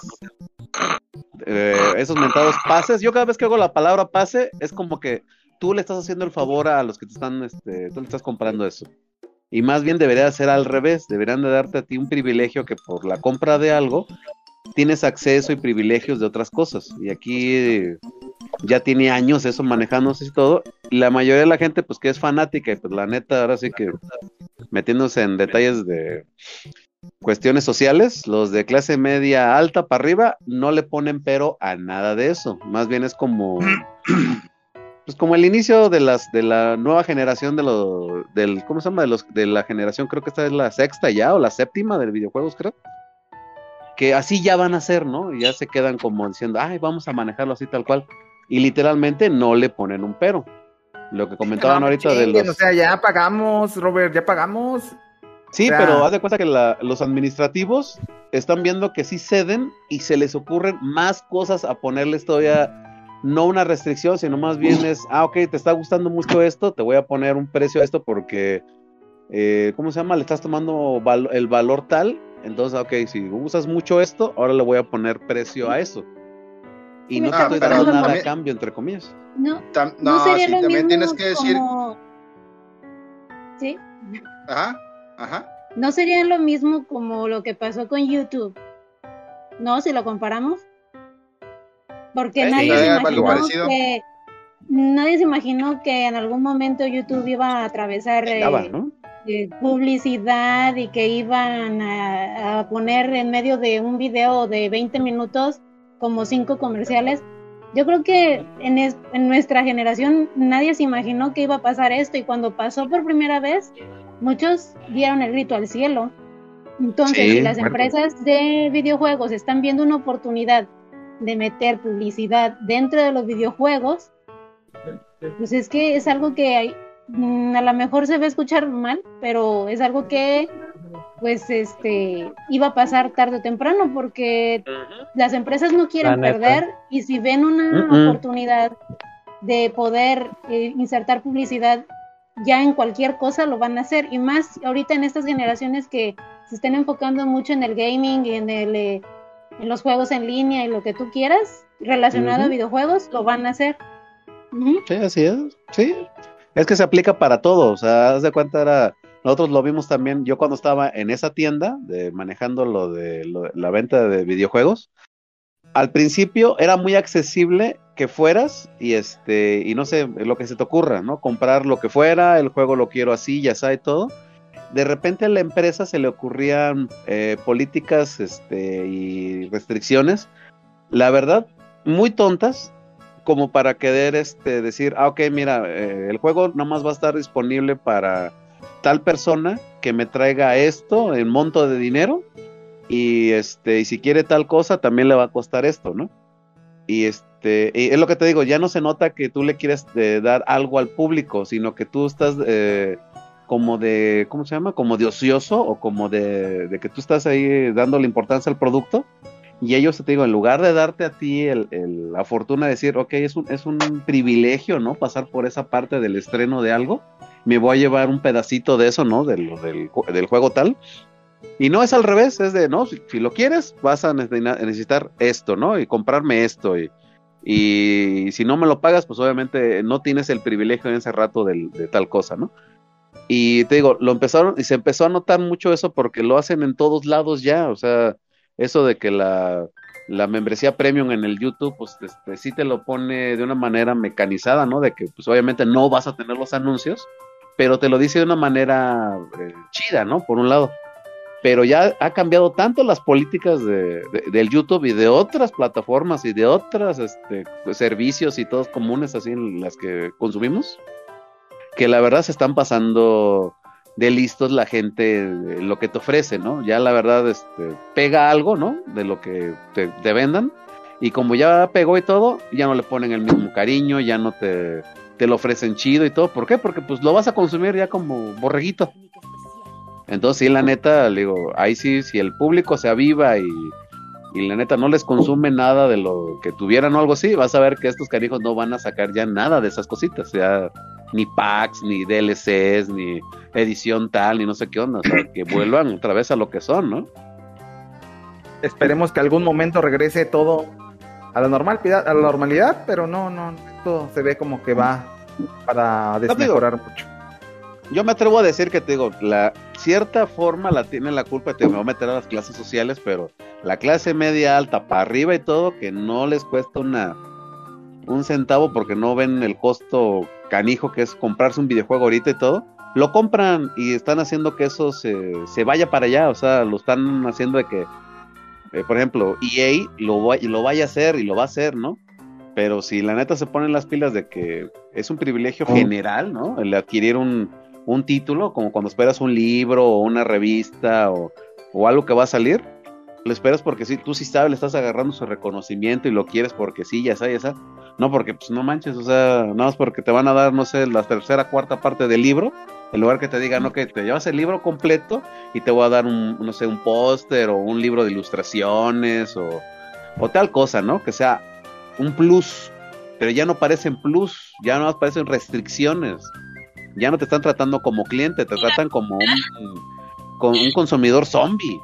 Eh, esos mentados pases, yo cada vez que hago la palabra pase, es como que tú le estás haciendo el favor a los que te están, este, tú le estás comprando eso. Y más bien debería ser al revés, deberían de darte a ti un privilegio que por la compra de algo tienes acceso y privilegios de otras cosas. Y aquí eh, ya tiene años eso manejándose y todo. La mayoría de la gente, pues que es fanática, y pues la neta, ahora sí que metiéndose en detalles de cuestiones sociales, los de clase media alta para arriba no le ponen pero a nada de eso. Más bien es como pues como el inicio de las de la nueva generación de los del ¿cómo se llama? de los de la generación, creo que esta es la sexta ya o la séptima de videojuegos, creo. Que así ya van a ser, ¿no? Y ya se quedan como diciendo, "Ay, vamos a manejarlo así tal cual." Y literalmente no le ponen un pero. Lo que comentaban No, ahorita de los O sea, ya pagamos, Robert, ya pagamos. Sí, O sea- pero haz de cuenta que la- los administrativos están viendo que sí ceden y se les ocurren más cosas a ponerles todavía, no una restricción, sino más bien es, ah, ok, te está gustando mucho esto, te voy a poner un precio a esto porque, eh, ¿cómo se llama? Le estás tomando val- el valor tal, entonces, ok, si usas mucho esto, ahora le voy a poner precio a eso. Y no te Ah, estoy pero dando nada a también- cambio, entre comomillas. No, Tam- no, no, sería sí, lo también mismo tienes que decir. como- Sí. Ajá, ajá. No sería lo mismo como lo que pasó con YouTube. ¿No? Si lo comparamos. Porque Sí, nadie se imaginó que nadie se imaginó que en algún momento YouTube iba a atravesar eh, Daba, ¿no? Eh, publicidad y que iban a, a poner en medio de un video de 20 minutos como cinco comerciales. Yo creo que en, es- en nuestra generación nadie se imaginó que iba a pasar esto y cuando pasó por primera vez, muchos dieron el grito al cielo. Entonces, Sí, si las empresas de videojuegos están viendo una oportunidad de meter publicidad dentro de los videojuegos, pues es que es algo que hay- a lo mejor se va a escuchar mal, pero es algo que pues este iba a pasar tarde o temprano porque las empresas no quieren perder y si ven una oportunidad de poder eh, insertar publicidad ya en cualquier cosa lo van a hacer y más ahorita en estas generaciones que se están enfocando mucho en el gaming y en el eh, en los juegos en línea y lo que tú quieras relacionado a videojuegos lo van a hacer. Sí, así es. Sí. Es que se aplica para todo. O sea, haz de cuenta era. Nosotros lo vimos también. Yo cuando estaba en esa tienda de manejando lo de la venta de videojuegos, al principio era muy accesible que fueras y este y no sé lo que se te ocurra, ¿no? Comprar lo que fuera, el juego lo quiero así, ya sabe todo. De repente a la empresa se le ocurrían eh, políticas este, y restricciones, la verdad, muy tontas, como para querer este, decir, ah, ok, mira, eh, el juego nada más va a estar disponible para tal persona que me traiga esto en monto de dinero y este y si quiere tal cosa también le va a costar esto, ¿no? Y este y es lo que te digo, ya no se nota que tú le quieres eh, dar algo al público, sino que tú estás eh, como de ¿cómo se llama? Como de ocioso o como de, de que tú estás ahí dándole importancia al producto y ellos te digo, en lugar de darte a ti el- la fortuna de decir, ok, es un, es un privilegio, ¿no? Pasar por esa parte del estreno de algo, me voy a llevar un pedacito de eso, ¿no? Del, del, del juego tal. Y no es al revés, es de, no, si, lo quieres, vas a nece- necesitar esto, ¿no? Y comprarme esto. Y, y si no me lo pagas, pues obviamente no tienes el privilegio en ese rato del- de tal cosa, ¿no? Y te digo, lo empezaron, y se empezó a notar mucho eso porque lo hacen en todos lados ya, o sea, eso de que la, la membresía premium en el YouTube, pues este, sí te lo pone de una manera mecanizada, ¿no? De que pues obviamente no vas a tener los anuncios, pero te lo dice de una manera eh, chida, ¿no? Por un lado. Pero ya ha cambiado tanto las políticas de, de- del YouTube y de otras plataformas y de otros este, servicios y todos comunes así en las que consumimos, que la verdad se están pasando de listos la gente lo que te ofrece, ¿no? Ya la verdad este, pega algo, ¿no? De lo que te, te vendan. Y como ya pegó y todo, ya no le ponen el mismo cariño, ya no te, te lo ofrecen chido y todo. ¿Por qué? Porque pues lo vas a consumir ya como borreguito. Entonces, sí, la neta, digo, ahí sí, si el público se aviva y, y la neta no les consume nada de lo que tuvieran o algo así, vas a ver que estos canijos no van a sacar ya nada de esas cositas, ya ni packs, ni DLCs, ni edición tal, ni no sé qué onda, o sea, que vuelvan otra vez a lo que son, ¿no? Esperemos que algún momento regrese todo a la normal, a la normalidad, pero no, no, esto se ve como que va para desmejorar mucho. Yo me atrevo a decir que te digo, la cierta forma la tiene la culpa, te me voy a meter a las clases sociales, pero la clase media alta para arriba y todo, que no les cuesta una un centavo porque no ven el costo canijo que es comprarse un videojuego ahorita y todo, lo compran y están haciendo que eso se, se vaya para allá, o sea, lo están haciendo de que, eh, por ejemplo, EA lo, va- lo vaya a hacer y lo va a hacer, ¿no? Pero si la neta se ponen las pilas de que es un privilegio general, ¿no? El adquirir un, un título, como cuando esperas un libro o una revista o, o algo que va a salir, lo esperas porque sí, tú sí sabes, le estás agarrando su reconocimiento y lo quieres porque sí, ya sabes, ya sabes. No porque, pues no manches, o sea, nada más porque te van a dar, no sé, la tercera, cuarta parte del libro, en lugar que te digan, no, que te llevas el libro completo y te voy a dar un, no sé, un póster o un libro de ilustraciones o, o tal cosa, ¿no? Que sea un plus, pero ya no parecen plus, ya no parecen restricciones, ya no te están tratando como cliente, te tratan como un, como un consumidor zombie.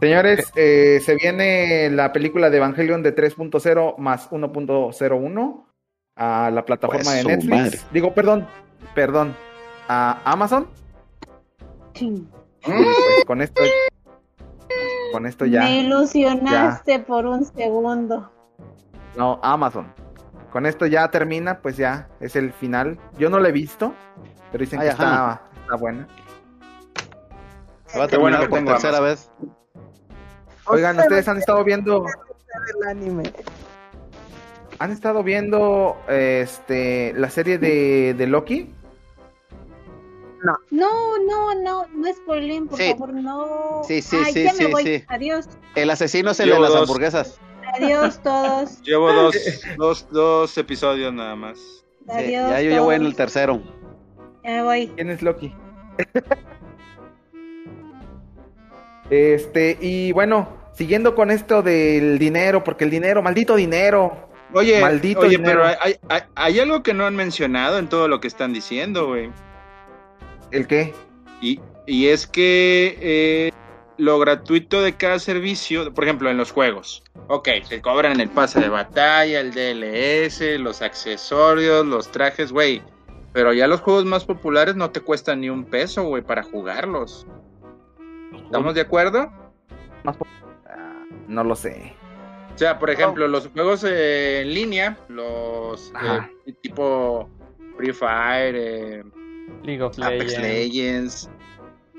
Señores, eh, se viene la película de Evangelion de 3.0 más 1.01. a la plataforma Pues, de su Netflix. madre. Digo, perdón, perdón, a Amazon. Sí. Pues, con esto, con esto ya. Me ilusionaste por un segundo. No, Amazon. Con esto ya termina, pues ya es el final. Yo no lo he visto, pero dicen Ay, que está, está buena. Se va a terminar por tercera vez. Oigan, ustedes han estado viendo, El anime. han estado viendo este la serie de, de Loki. No. No, no, no, no spoilen, por Sí. favor, no. Sí, sí, Ay, sí, ya me sí, voy. sí. Adiós, El asesino es el de las dos. hamburguesas. adiós todos. Llevo dos, dos, dos episodios nada más. Sí, Adiós. ya yo, yo voy en el tercero. Ya me voy. ¿Quién es Loki? este, y bueno, siguiendo con esto del dinero, porque el dinero, maldito dinero. Oye, Maldito oye dinero. pero hay, hay, hay algo que no han mencionado en todo lo que están diciendo, güey. ¿El qué? Y, y es que eh, lo gratuito de cada servicio, por ejemplo, en los juegos, ok, te cobran el pase de batalla, el DLS, los accesorios, los trajes, güey. Pero ya los juegos más populares no te cuestan ni un peso, güey, para jugarlos. ¿Estamos de acuerdo? Más po- Ah, no lo sé. O sea, por ejemplo, los juegos eh, en línea, los eh, tipo Free Fire, eh, League of Apex Legends.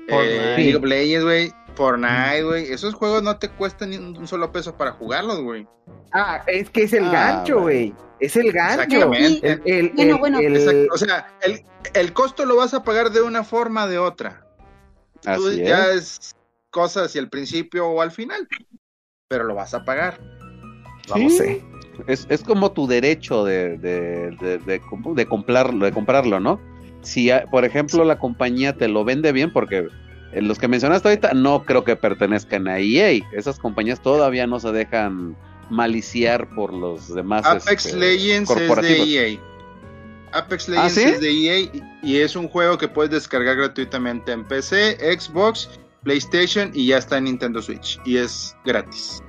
Eh, League of Legends, güey, Fortnite, güey. Esos juegos no te cuestan ni un solo peso para jugarlos, güey. Ah, es que es el Ah, gancho, güey. Es el gancho. Exactamente. El, el- Bueno, el- bueno. el- Exacto. O sea, el, el costo lo vas a pagar de una forma o de otra. Tú ya es. es cosa hacia el principio o al final, pero lo vas a pagar. no lo sé. Es, es como tu derecho de, de, de, de, comp- de comprarlo, de comprarlo, ¿no? Si, ah, por ejemplo, la compañía te lo vende bien, porque eh, los que mencionaste ahorita no creo que pertenezcan a EA. Esas compañías todavía no se dejan maliciar por los demás. Apex este, Legends es de. EA. Apex ¿Ah, Legends sí? es de EA y es un juego que puedes descargar gratuitamente en PC, Xbox, PlayStation y ya está en Nintendo Switch. Y es gratis.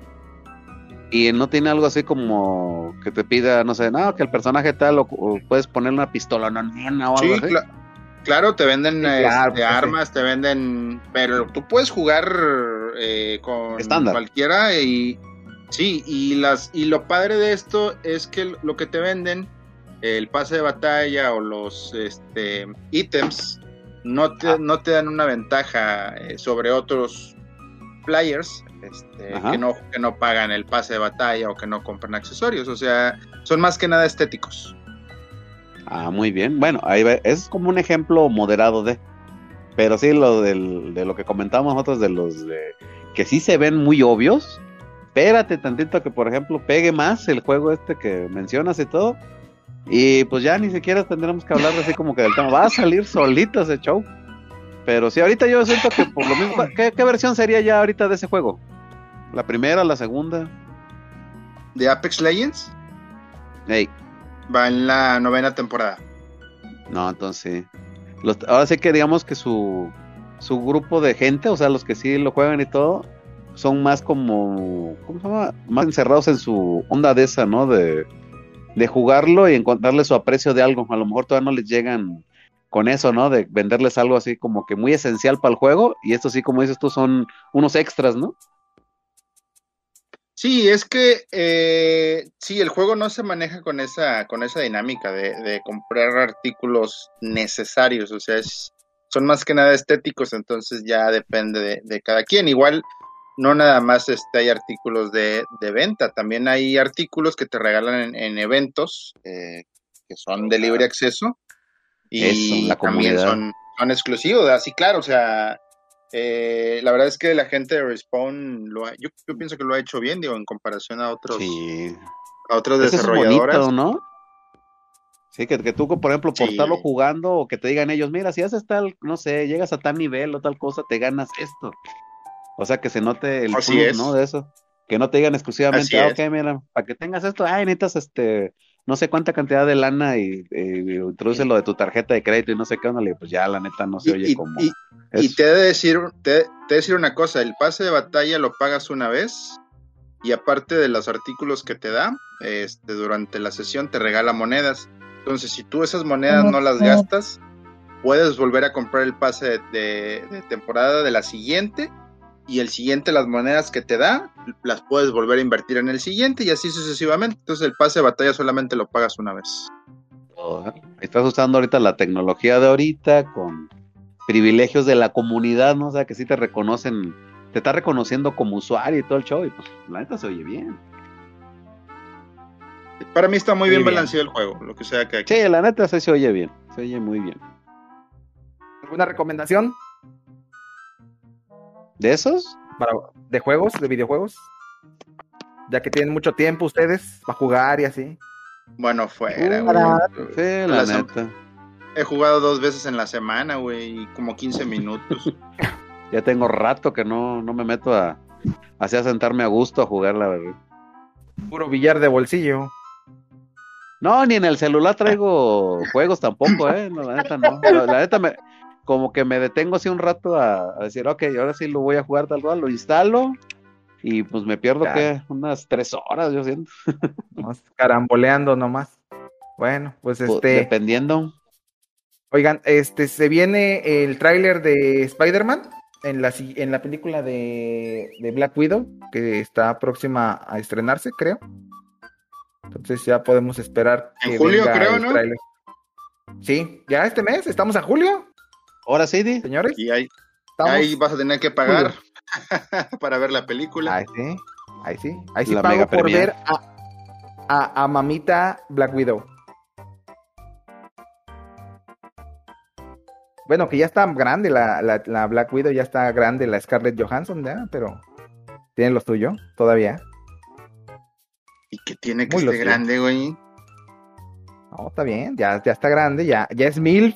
Y no tiene algo así como que te pida, no sé, no, que el personaje tal, o, o puedes poner una pistola no, no, o algo Sí, así. cla- claro, te venden Sí, claro, este, pues, sí. armas, te venden, pero tú puedes jugar eh, con Estándar. cualquiera y sí, y las y lo padre de esto es que lo que te venden, el pase de batalla o los este ítems no Ah. te, no te dan una ventaja eh, sobre otros players este, que no que no pagan el pase de batalla o que no compran accesorios, o sea, son más que nada estéticos. Ah, muy bien. Bueno, ahí va- es como un ejemplo moderado de. Pero sí, lo del, de lo que comentamos nosotros de los de, que sí se ven muy obvios. Espérate tantito que, por ejemplo, pegue más el juego este que mencionas y todo. Y pues ya ni siquiera tendremos que hablar así como que del tema. Va a salir solito ese show. Pero sí, ahorita yo siento que por lo mismo. ¿Qué, qué versión sería ya ahorita de ese juego? ¿La primera, la segunda? De Apex Legends Ey, va en la novena temporada. No, entonces sí. Los- ahora sí que digamos que su, su grupo de gente, o sea, los que sí lo juegan y todo, son más como, ¿cómo se llama? Más encerrados en su onda de esa, ¿no? De, de jugarlo y encontrarle su aprecio de algo. A lo mejor todavía no les llegan con eso, ¿no? De venderles algo así como que muy esencial para el juego y esto sí, como dices tú, son unos extras, ¿no? Sí, es que eh, sí, el juego no se maneja con esa, con esa dinámica de, de comprar artículos necesarios, o sea, es- son más que nada estéticos, entonces ya depende de, de cada quien. Igual, no nada más este, hay artículos de, de venta, también hay artículos que te regalan en, en eventos eh, que son de libre acceso y Eso, la también son, son exclusivos, así claro, o sea, eh, la verdad es que la gente de Respawn, lo ha- yo, yo pienso que lo ha hecho bien, digo, en comparación a otros, Sí. a otros es desarrolladores. ¿no? Sí, que, que tú, por ejemplo, por Sí. estarlo jugando o que te digan ellos, mira, si haces tal, no sé, llegas a tal nivel o tal cosa, te ganas esto. O sea, que se note el Así plus, es. ¿no? De eso. Que no te digan exclusivamente, ah, ok, mira, para que tengas esto, ay, necesitas este, no sé cuánta cantidad de lana y, y, introduce lo de tu tarjeta de crédito y no sé qué, onda, pues ya, la neta, no se Y, oye y- como... y- te he de decir, te, te he de decir una cosa, el pase de batalla lo pagas una vez y aparte de los artículos que te da, este, durante la sesión te regala monedas. Entonces, si tú esas monedas no las gastas, puedes volver a comprar el pase de, de- de temporada de la siguiente y el siguiente las monedas que te da las puedes volver a invertir en el siguiente y así sucesivamente. Entonces el pase de batalla solamente lo pagas una vez. ¿eh? Estás usando ahorita la tecnología de ahorita con privilegios de la comunidad, ¿no? O sea, que sí te reconocen, te está reconociendo como usuario y todo el show, y pues la neta se oye bien. Para mí está muy Muy bien, bien. balanceado el juego, lo que sea que Sí, la neta sí se oye bien, se oye muy bien. ¿Alguna recomendación ¿De esos? para, de juegos, de videojuegos? Ya que tienen mucho tiempo ustedes para jugar y así. Bueno, fuera, Uh, güey. Sí, la neta. He jugado dos veces en la semana, güey, y como 15 minutos. Ya tengo rato que no, no me meto a, así a sentarme a gusto a jugar, la verdad. Puro billar de bolsillo. No, ni en el celular traigo juegos tampoco, ¿eh? No, la neta no. La, la neta me, como que me detengo así un rato a, a decir, ok, ahora sí lo voy a jugar tal cual, lo instalo y pues me pierdo. ¿qué? Unas tres horas, yo siento. Caramboleando nomás. Bueno, pues Pues, este. Dependiendo. Oigan, este se viene el tráiler de Spider-Man en la si- en la película de, de Black Widow que está próxima a estrenarse, creo. Entonces ya podemos esperar En que julio, venga creo, el ¿no? Sí, ya este mes, estamos a julio, Ahora sí, Di. señores. Y ahí, vas a tener que pagar para ver la película. Ahí sí, ahí sí, ahí sí La pago por ver a, a, a mamita Black Widow. Bueno, que ya está grande la, la, la Black Widow, ya está grande la Scarlett Johansson, ¿ya? Pero tiene lo suyo todavía. Y que tiene que Muy lo estar suyo. grande, güey. No, está bien, ya, ya está grande, ya, ya es mil.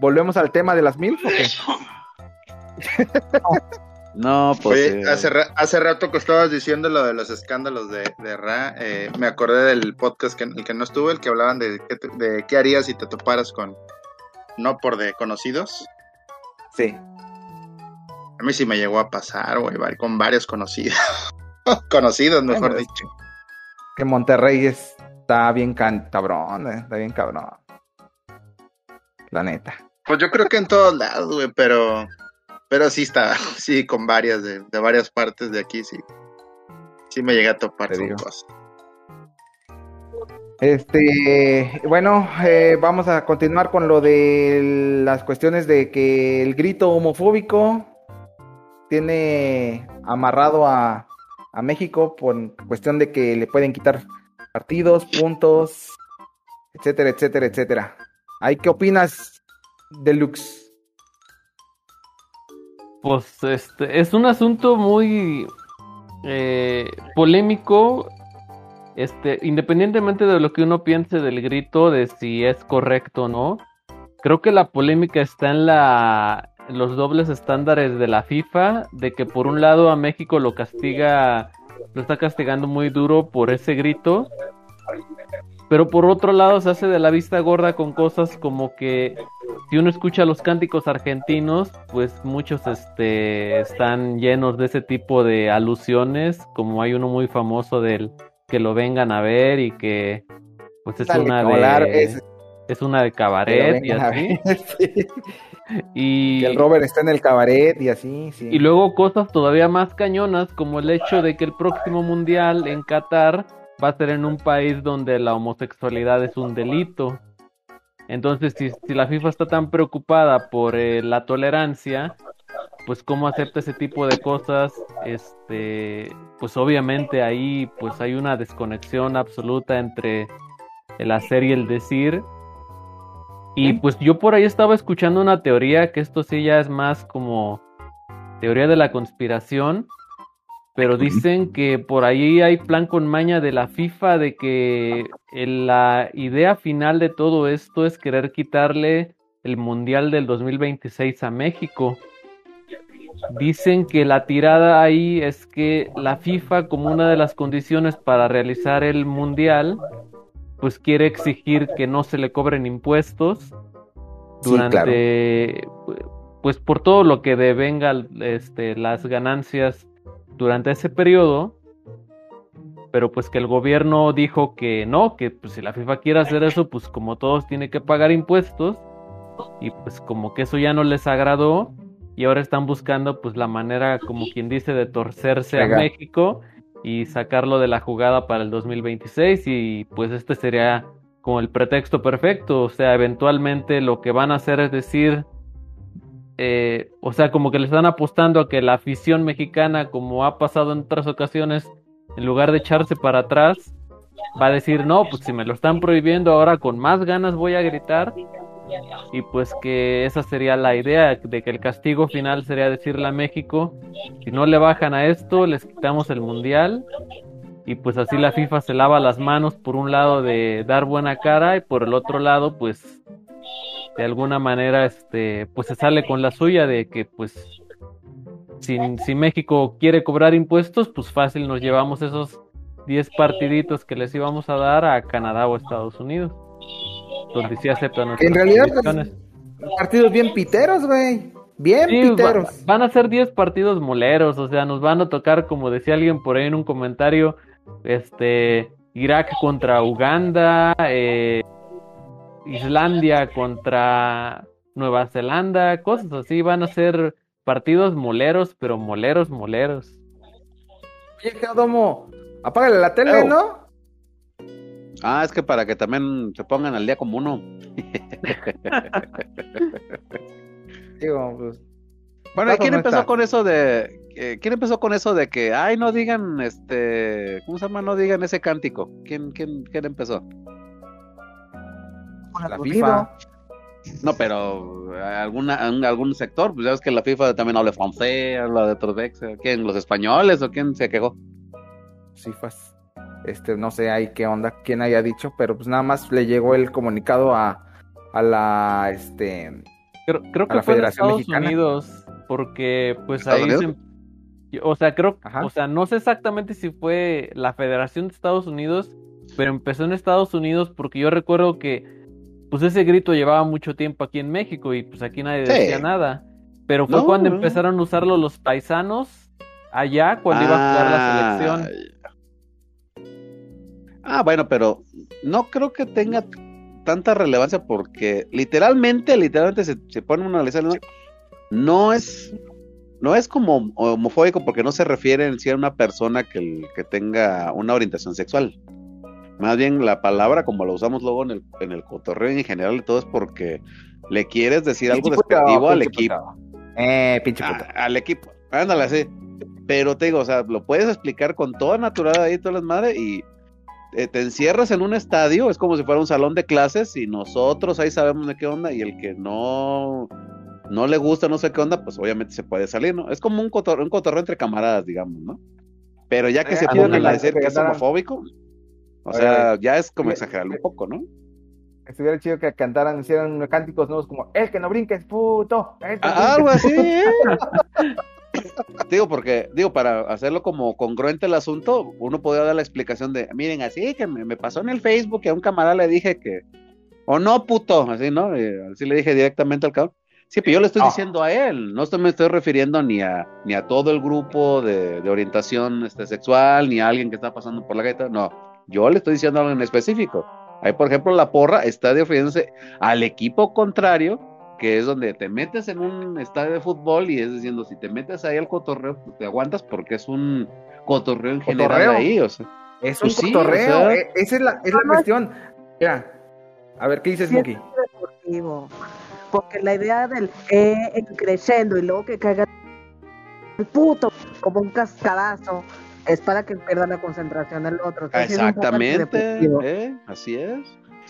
¿Volvemos al tema de las mil? ¿o qué? No, pues. Oye, eh, hace, ra- hace rato que estabas diciendo lo de los escándalos de, de Ra, eh, me acordé del podcast que, el que no estuvo, el que hablaban de, de qué harías si te toparas con, no por de conocidos. Sí. A mí sí me llegó a pasar, güey, con varios conocidos. conocidos, mejor dicho. Que Monterrey está bien can- cabrón, eh, está bien cabrón. La neta. Pues yo creo que en todos lados, güey, pero, pero sí está, sí, con varias, de, de varias partes de aquí, sí. Sí me llegué a topar con cosas. Este, bueno, eh, vamos a continuar con lo de las cuestiones de que el grito homofóbico tiene amarrado a, a México por cuestión de que le pueden quitar partidos, puntos, etcétera, etcétera, etcétera. ¿Ay, qué opinas, Deluxe? Pues este es un asunto muy eh, polémico. Este, independientemente de lo que uno piense del grito, de si es correcto o no, creo que la polémica está en la los dobles estándares de la FIFA, de que por un lado a México lo castiga, lo está castigando muy duro por ese grito, pero por otro lado se hace de la vista gorda con cosas como que si uno escucha los cánticos argentinos, pues muchos este están llenos de ese tipo de alusiones, como hay uno muy famoso del que lo vengan a ver y que pues es Dale, una de es- es una de cabaret y así. ver, sí. Y Que el Robert está en el cabaret y así, sí. y luego cosas todavía más cañonas, como el hecho de que el próximo mundial en Qatar va a ser en un país donde la homosexualidad es un delito. Entonces, si, si la FIFA está tan preocupada por eh, la tolerancia, pues cómo acepta ese tipo de cosas, este, pues obviamente ahí pues hay una desconexión absoluta entre el hacer y el decir. Y pues yo por ahí estaba escuchando una teoría que esto sí ya es más como teoría de la conspiración, pero dicen que por ahí hay plan con maña de la FIFA de que la idea final de todo esto es querer quitarle el Mundial del 2026 a México. Dicen que la tirada ahí es que la FIFA como una de las condiciones para realizar el Mundial pues quiere exigir que no se le cobren impuestos Sí, durante pues por todo lo que devenga este las ganancias durante ese periodo pero pues que el gobierno dijo que no, que pues si la FIFA quiere hacer eso, pues como todos tiene que pagar impuestos y pues como que eso ya no les agradó y ahora están buscando pues la manera como quien dice de torcerse a. México y sacarlo de la jugada para el 2026 y pues este sería como el pretexto perfecto, o sea, eventualmente lo que van a hacer es decir, eh, o sea, como que le están apostando a que la afición mexicana, como ha pasado en otras ocasiones, en lugar de echarse para atrás, va a decir, no, pues si me lo están prohibiendo ahora con más ganas voy a gritar. Y pues que esa sería la idea, de que el castigo final sería decirle a México, si no le bajan a esto, les quitamos el mundial. Y pues así la FIFA se lava las manos por un lado de dar buena cara y por el otro lado pues de alguna manera este pues se sale con la suya de que pues si, si México quiere cobrar impuestos pues fácil nos llevamos esos 10 partiditos que les íbamos a dar a Canadá o Estados Unidos donde sí aceptan Que en nuestras realidad pues, partidos bien piteros, güey. Bien Sí, va- piteros. van a ser 10 partidos moleros, o sea, nos van a tocar, como decía alguien por ahí en un comentario, este, Irak contra Uganda, eh, Islandia contra Nueva Zelanda, cosas así, van a ser partidos moleros, pero moleros, moleros. Oye, Geodomo, apágale la tele. ¿no? Ah, es que para que también se pongan al día como uno. Digo, pues. Bueno, ¿y quién no empezó está. con eso de eh, quién empezó con eso de que ay no digan este ¿cómo se llama? no digan ese cántico? ¿Quién quién quién empezó? La FIFA. No, pero eh, alguna algún, algún sector, pues ya ves que la FIFA también habla francés, habla de otros ex, ¿quién los españoles o quién se quejó? FIFAs. Este, no sé ahí qué onda, quién haya dicho, pero pues nada más le llegó el comunicado a, a la, este, Creo, creo a que la fue en Federación Estados Mexicana. Unidos, porque pues ¿Estados ahí se, Unidos? o sea, creo, Ajá. o sea, no sé exactamente si fue la Federación de Estados Unidos, pero empezó en Estados Unidos porque yo recuerdo que pues ese grito llevaba mucho tiempo aquí en México y pues aquí nadie Sí. decía nada. Pero fue No, cuando no. empezaron a usarlo los paisanos allá cuando iba a jugar la selección. Ah, bueno, pero no creo que tenga tanta relevancia porque literalmente, literalmente se, se pone uno a analizar, ¿no? No es, no es como homofóbico porque no se refiere en sí a una persona que, que tenga una orientación sexual. Más bien la palabra, como la usamos luego en el, en el cotorreo y en general y todo, es porque le quieres decir algo Pinche despectivo al pinche equipo. eh, pinche Ah, puto. al equipo. Ándale, así. Pero te digo, o sea, lo puedes explicar con toda naturalidad ahí, todas las madres, y eh, te encierras en un estadio, es como si fuera un salón de clases, y nosotros ahí sabemos de qué onda, y el que no, no le gusta, no sé qué onda, pues obviamente se puede salir, ¿no? Es como un cotorreo, un cotorreo entre camaradas, digamos, ¿no? Pero ya que Eh, se pongan a decir que es homofóbico, o Oye, sea, ya es como exagerarlo un poco, ¿no? Estuviera chido que cantaran, hicieran cánticos nuevos como El que no brinques, puto. el que no Ah, algo brinques". así, ¿eh? Digo, porque, digo, para hacerlo como congruente el asunto, uno podría dar la explicación de, miren, así que me, me pasó en el Facebook que a un camarada le dije que, o no, puto, así, ¿no? Eh, así le dije directamente al cabrón. Sí, pero yo le estoy Ah. diciendo a él, no estoy, me estoy refiriendo ni a, ni a todo el grupo de, de orientación este, sexual, ni a alguien que está pasando por la gaita, no, yo le estoy diciendo algo en específico. Ahí, por ejemplo, la porra está refiriéndose al equipo contrario, que es donde te metes en un estadio de fútbol y es diciendo, si te metes ahí al cotorreo, pues te aguantas porque es un cotorreo en general ahí, o sea. Es un Pues sí, cotorreo, o sea. eh, esa es la, es la cuestión. Mira, a ver, ¿qué dices, Sí, deportivo. Porque la idea del eh, creciendo y luego que caiga el puto como un cascadazo es para que pierda la concentración del otro. Exactamente. ¿eh? así es.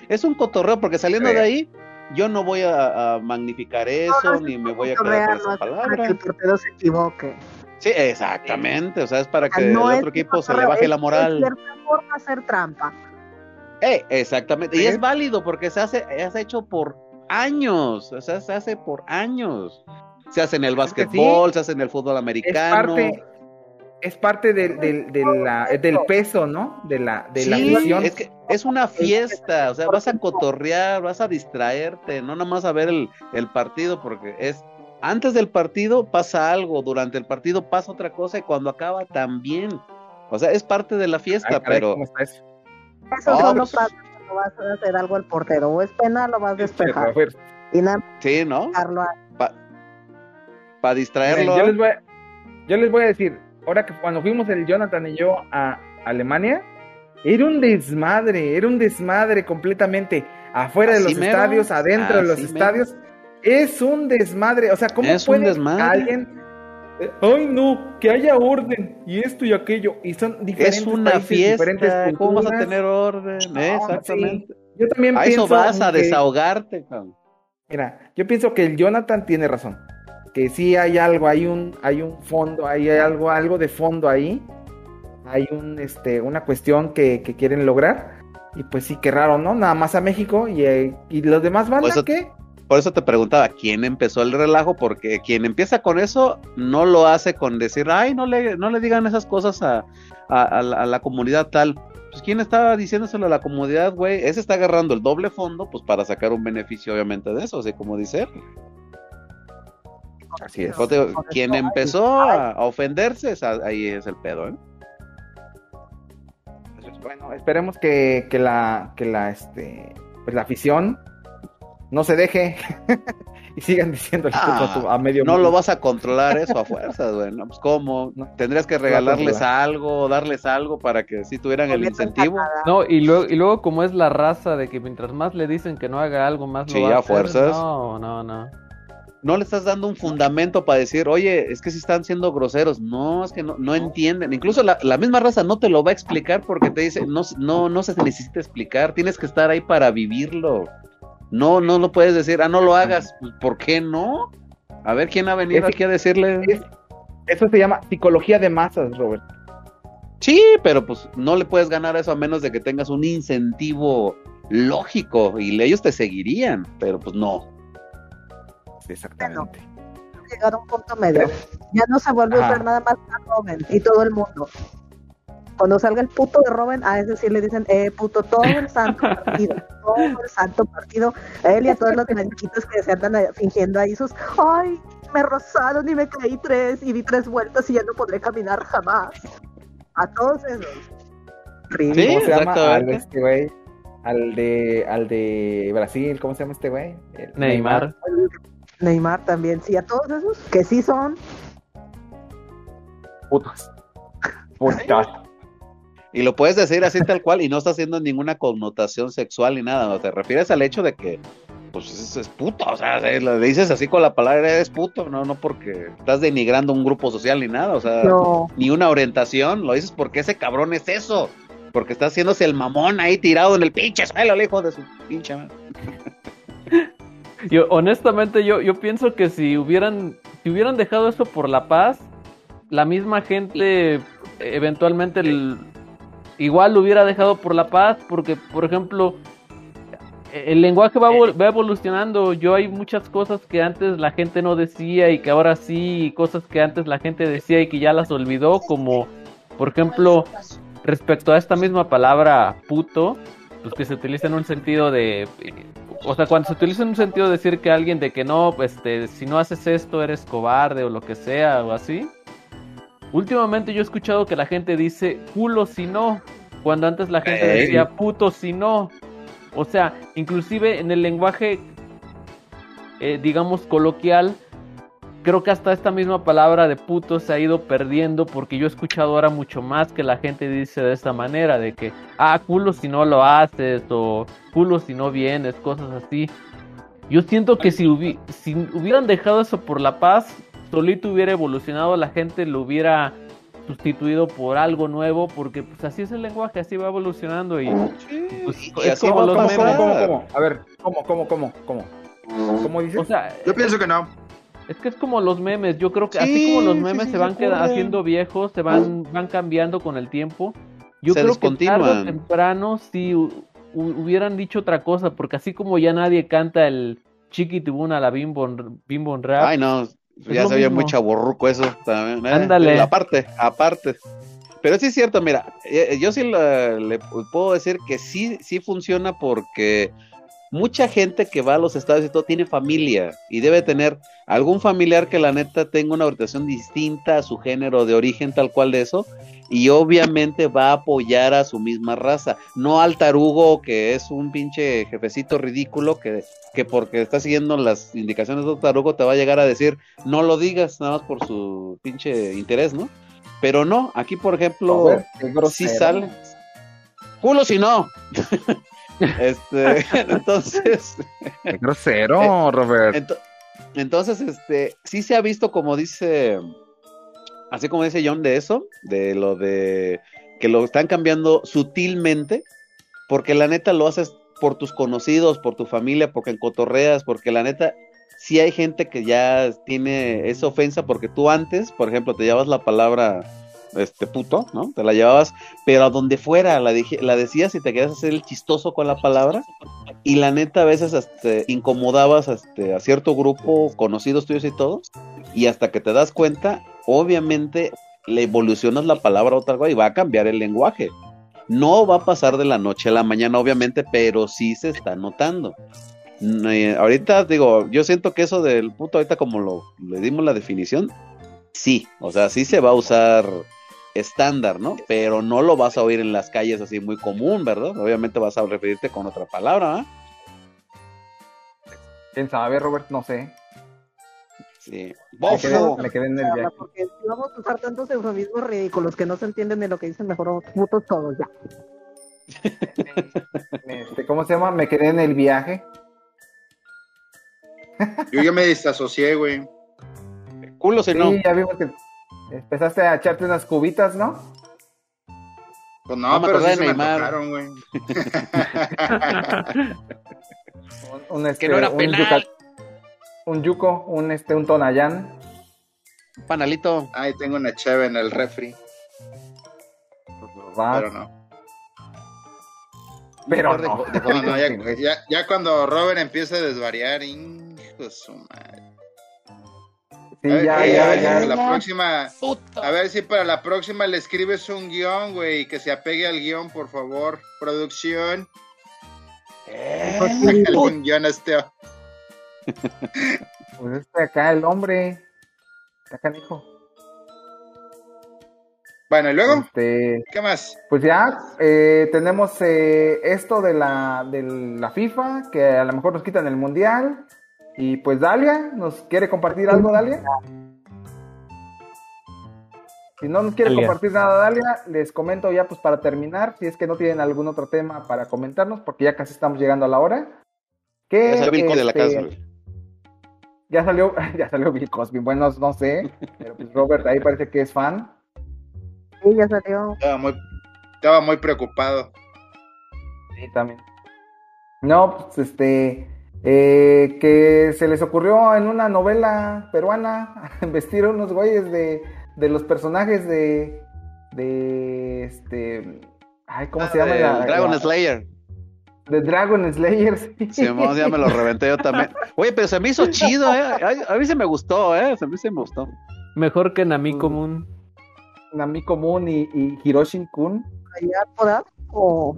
Es un cotorreo porque saliendo Sí. de ahí, yo no voy a, a magnificar eso, No, no, ni es me voy a quedar con no esa es para que palabra. el portero se equivoque. Sí, exactamente, o sea, es para que no el es otro equipo se le baje es la De moral. cierta forma hacer trampa. Eh, exactamente. Y es válido porque se hace, es hecho por años. O sea, se hace por años. Se hace en el Es que básquetbol, se hace en el fútbol Es americano. parte, es parte del, del, de la- del peso, ¿no? De la, de la Sí, afición. es que es una fiesta, o sea, vas a cotorrear, vas a distraerte, no nomás a ver el, el partido, porque es antes del partido pasa algo, durante el partido pasa otra cosa y cuando acaba también. O sea, es parte de la fiesta, caray, pero ¿cómo está eso? Eso solo pues- pasa cuando vas a hacer algo al portero. O es penal o vas a despejar. A ver, Y nada más sí, ¿no? Para distraerlo. yo, les voy a, yo les voy a decir, ahora que cuando fuimos el Jonathan y yo a Alemania, era un desmadre, era un desmadre completamente. Afuera de los mero, estadios, adentro de los mero. estadios. Es un desmadre. O sea, ¿cómo Es puede alguien... eh, Ay, no, que haya orden y esto y aquello. Y son diferentes Es una países, fiesta. diferentes ¿Cómo vas a tener orden? No, Exactamente. sí. Yo también A pienso eso vas a que- desahogarte, cabrón. Mira, yo pienso que el Jonathan tiene razón. Que sí hay algo, hay un, hay un fondo, hay algo, algo de fondo ahí. Hay un, este, una cuestión que, que quieren lograr. Y pues sí, qué raro, ¿no? Nada más a México y, eh, y los demás van a qué? Por eso te preguntaba, ¿quién empezó el relajo? Porque quien empieza con eso no lo hace con decir, ay, no le, no le digan esas cosas a, a- a la, a la comunidad tal. Pues ¿quién estaba diciéndoselo a la comunidad, güey? Ese está agarrando el doble fondo, pues para sacar un beneficio, obviamente, de eso, así como dice él. Así es. Pues, te quien empezó a, a ofenderse, es a- ahí es el pedo, ¿eh? Bueno, esperemos que, que la, que la, este, pues la afición no se deje y sigan diciendo Ah, a medio no mundo. lo vas a controlar eso a fuerzas, güey. ¿no? Pues cómo, tendrías que regalarles controlar. algo, darles algo para que sí tuvieran el incentivo. No, y luego, y luego como es la raza de que mientras más le dicen que no haga algo, más Sí, lo va a a hacer. fuerzas. No, no, no. No le estás dando un fundamento para decir, oye, es que si están siendo groseros. No, es que no, no entienden. Incluso la, la misma raza no te lo va a explicar porque te dice, no, no, no se necesita explicar, tienes que estar ahí para vivirlo. No, no lo puedes decir, ah, no lo hagas. Pues, ¿Por qué no? A ver quién ha venido Es- aquí a decirle. Eso se llama psicología de masas, Robert. Sí, pero pues no le puedes ganar eso a menos de que tengas un incentivo lógico y ellos te seguirían, pero pues no. Exactamente. llegar a un punto medio. Ya no se vuelve a usar nada más a Robin y todo el mundo. Cuando salga el puto de Robin, a ese sí le dicen, eh, puto, todo el santo partido, todo el santo partido. A él y a todos los blanquitos que se andan fingiendo ahí sus, ay, me rozaron y me caí tres y di tres vueltas y ya no podré caminar jamás. A todos esos. ¿Cómo Sí, se llama? Al exactamente. de este güey. Al de, al de Brasil, ¿cómo se llama este güey? El Neymar. Neymar también, sí, a todos esos que sí son. Putos. Putas. Y lo puedes decir así tal cual y no está haciendo ninguna connotación sexual ni nada. No te refieres al hecho de que, pues es, es puto. O sea, eh, lo dices así con la palabra eres puto, no, no porque estás denigrando un grupo social ni nada. O sea, No. ni una orientación. Lo dices porque ese cabrón es eso. Porque está haciéndose el mamón ahí tirado en el pinche suelo, el hijo de su pinche madre. Yo, honestamente, yo, yo pienso que si hubieran, si hubieran dejado eso por la paz, la misma gente eventualmente el- igual lo hubiera dejado por la paz, porque, por ejemplo, el lenguaje va, evol- va evolucionando. Yo hay muchas cosas que antes la gente no decía y que ahora sí, y cosas que antes la gente decía y que ya las olvidó, como, por ejemplo, respecto a esta misma palabra puto, pues que se utiliza en un sentido de o sea, cuando se utiliza en un sentido de decir que alguien de que no, este, si no haces esto eres cobarde o lo que sea o así. Últimamente yo he escuchado que la gente dice culo si no, cuando antes la gente decía puto si no. O sea, inclusive en el lenguaje, eh, digamos, coloquial, creo que hasta esta misma palabra de puto se ha ido perdiendo porque yo he escuchado ahora mucho más que la gente dice de esta manera, de que, ah, culo si no lo haces o culo si no vienes, cosas así. Yo siento que si, hubi- si hubieran dejado eso por la paz, solito hubiera evolucionado, la gente lo hubiera sustituido por algo nuevo, porque pues así es el lenguaje, así va evolucionando y pues, y es así como a los ¿Cómo, pasar. memes. cómo, cómo, cómo? A ver, ¿cómo, cómo, cómo, cómo? ¿Cómo dices? O sea, Yo pienso que no. Es que es como los memes, yo creo que Sí, así como los memes sí, se se van ocurren. haciendo viejos, se van, van cambiando con el tiempo. Yo Se creo que tarde o temprano si hu- hu- hubieran dicho otra cosa, porque así como ya nadie canta el Chiquitibuna la Bimbo, Bimbo Rap. Ay, no, ya se veía muy chaborruco eso también. ¿eh? Ándale. Aparte, aparte. Pero sí es cierto, mira, eh, yo sí la- le puedo decir que sí, sí funciona porque mucha gente que va a los estados y todo tiene familia y debe tener algún familiar que la neta tenga una orientación distinta a su género de origen tal cual de eso y obviamente va a apoyar a su misma raza, no al tarugo que es un pinche jefecito ridículo que, que porque está siguiendo las indicaciones de tarugo te va a llegar a decir no lo digas nada más por su pinche interés, ¿no? Pero no, aquí por ejemplo, qué sí sale. Culo si no. este, entonces. Qué grosero, Robert. Ento- entonces, este, sí se ha visto como dice, así como dice John de eso, de lo de que lo están cambiando sutilmente, porque la neta lo haces por tus conocidos, por tu familia, porque encotorreas, porque la neta sí hay gente que ya tiene esa ofensa, porque tú antes, por ejemplo, te llevabas la palabra este puto, ¿no? Te la llevabas, pero a donde fuera la, la decías y te querías hacer el chistoso con la palabra, y la neta a veces este, incomodabas este, a cierto grupo, conocidos tuyos y todo, y hasta que te das cuenta, obviamente le evolucionas la palabra a otra cosa y va a cambiar el lenguaje. No va a pasar de la noche a la mañana, obviamente, pero sí se está notando. Mm, eh, ahorita digo, yo siento que eso del puto, ahorita como lo le dimos la definición, sí, o sea, sí se va a usar estándar, ¿no? Pero no lo vas a oír en las calles así muy común, ¿verdad? Obviamente vas a referirte con otra palabra, ¿ah? ¿Quién sabe, Robert? No sé. Sí. Me quedé, Bofo. me quedé en el viaje. Porque si vamos a usar tantos eufemismos ridículos que no se entienden de lo que dicen, mejor putos todos ya. Este, ¿Cómo se llama? Me quedé en el viaje. Yo ya me desasocié, güey. Culo si Sí, no. ya vimos que empezaste a echarte unas cubitas, ¿no? Pues No no, me pero acordé sí se me antojaron, güey. Un, un, este, Que no era un penal. un yuco, un este, un tonayán. Panalito. Ay, tengo una cheve en el refri, Va, pero no. pero De- no. de- No, no, ya, ya, ya cuando Robert empieza a desvariar, hijo de su madre. Sí, A ver, ya, eh, ya, a ver si ya. la próxima, a ver si para la próxima le escribes un guion, güey, que se apegue al guion, por favor. Producción. un guion este. Pues este acá, el hombre. Acá, hijo. Bueno, y luego, Este, ¿qué más? pues ya eh, tenemos eh, esto de la, de la FIFA, que a lo mejor nos quitan el mundial. Y pues Dalia, ¿nos quiere compartir algo, Dalia? Si no nos quiere Dalia. compartir nada, Dalia, les comento ya pues para terminar, si es que no tienen algún otro tema para comentarnos, porque ya casi estamos llegando a la hora. Que, Ya salió Bill Cosby de la este, casa. Ya salió, ya salió Bill Cosby. Bueno, no sé, pero pues Robert ahí parece que es fan. Sí, ya salió. Estaba muy, estaba muy preocupado. Sí, también. No, pues este, eh, que se les ocurrió en una novela peruana vestir a unos güeyes de, de los personajes de, de, este, ay, ¿cómo se llama? El la- Dragon la- Slayer. De Dragon Slayer. sí. Sí, ya me lo reventé yo también. Oye, pero se me hizo chido, ¿eh? A, a mí se me gustó, ¿eh? A mí se me gustó. Mejor que Nami común. Nami Moon y, y Hiroshin Kun. ¿Allá? O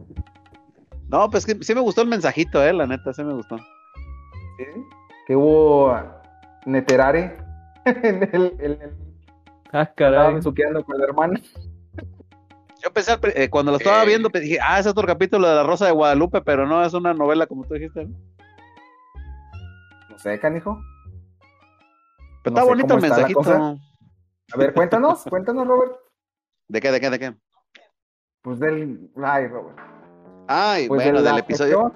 No, pues que sí me gustó el mensajito, ¿eh? La neta, sí me gustó. ¿Sí? Que hubo Neterare en el, en el- Ah, caray. estaban suqueando con el hermano. Yo pensé, eh, cuando lo estaba Eh. viendo, pe- dije, ah, es otro capítulo de La Rosa de Guadalupe, pero no, es una novela como tú dijiste. ¿no? No sé, canijo. Pero No está bonito el la mensajito. cosa. A ver, cuéntanos, cuéntanos, Robert. ¿De qué, de qué, de qué? Pues del. Ay, Robert. Ay, Pues bueno, de la del episodio.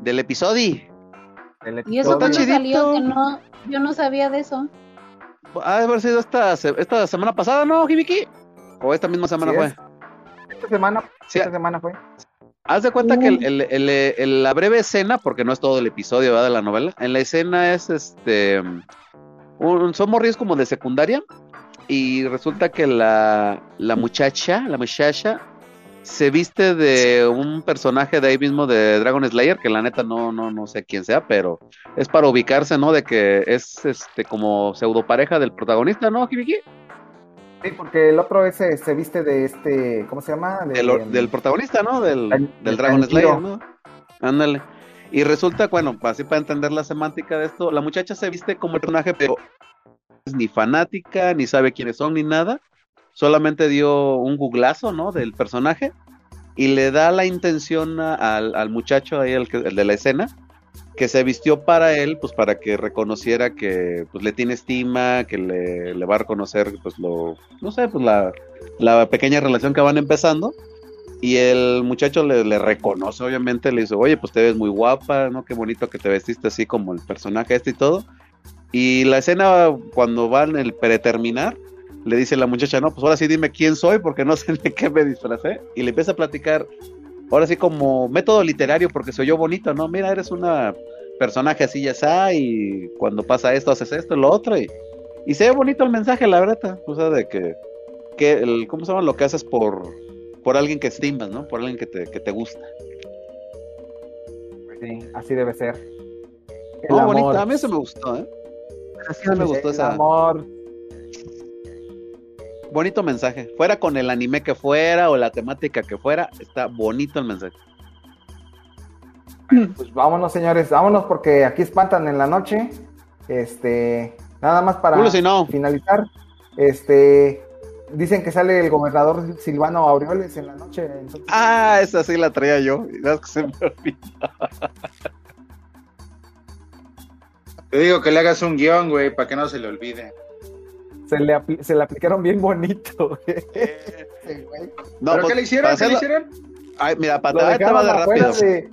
Del episodio. ¿Y eso cuándo chidito. salió? Que no, yo no sabía de eso. Ha de haber sido esta, esta semana pasada, ¿no, Jimiki? ¿O esta misma semana Sí fue? es. Esta semana, Sí. esta semana fue. Haz de cuenta que el- el- el- el- la breve escena, porque no es todo el episodio ¿verdad? de la novela, en la escena es este. Un, son morrillos como de secundaria. Y resulta que la, la muchacha, la muchacha, se viste de un personaje de ahí mismo de Dragon Slayer, que la neta no, no, no sé quién sea, pero es para ubicarse, ¿no? De que es este como pseudo pareja del protagonista, ¿no, Jimiki? Sí, porque el otro ese se viste de este. ¿Cómo se llama? De- del, protagonista, ¿no? Del, del de Dragon. Slayer, ¿no? Ándale. Y resulta, bueno, así para entender la semántica de esto, la muchacha se viste como el personaje, pero es ni fanática, ni sabe quiénes son, ni nada. Solamente dio un googlazo, ¿no? Del personaje y le da la intención al, al muchacho ahí, el, el de la escena, que se vistió para él, pues para que reconociera que pues le tiene estima, que le, le va a reconocer, pues lo, no sé, pues la, la pequeña relación que van empezando. Y el muchacho le, le reconoce, obviamente, le dice, oye, pues te ves muy guapa, ¿no? Qué bonito que te vestiste así como el personaje este y todo. Y la escena, cuando van el preterminar, le dice la muchacha, no, pues ahora sí dime quién soy, porque no sé de qué me disfracé. Y le empieza a platicar, ahora sí como método literario, porque soy yo bonito, ¿no? Mira, eres una personaje así ya está, y cuando pasa esto, haces esto, lo otro, y, y se ve bonito el mensaje, la verdad, o sea, de que, que el, ¿cómo se llama? Lo que haces por, por alguien que estimas, ¿no? Por alguien que te, que te gusta. Sí, así debe ser. El amor. bonito, a mí eso me gustó, ¿eh? Sí me gustó El esa, amor. Bonito mensaje. Fuera con el anime que fuera o la temática que fuera, está bonito el mensaje. Pues vámonos, señores, vámonos porque aquí espantan en la noche. Este, nada más para Culo si no. finalizar. Este, dicen que sale el gobernador Silvano Aureoles en la noche. entonces- Ah, esa sí la traía yo. y es que se me olvidó. Te digo que le hagas un guion, güey, para que no se le olvide. Se, le se le aplicaron bien bonito. No, ¿Pero pues, qué le hicieron? ¿Qué le hicieron? Ay, mira, va dejaron de rápido. de,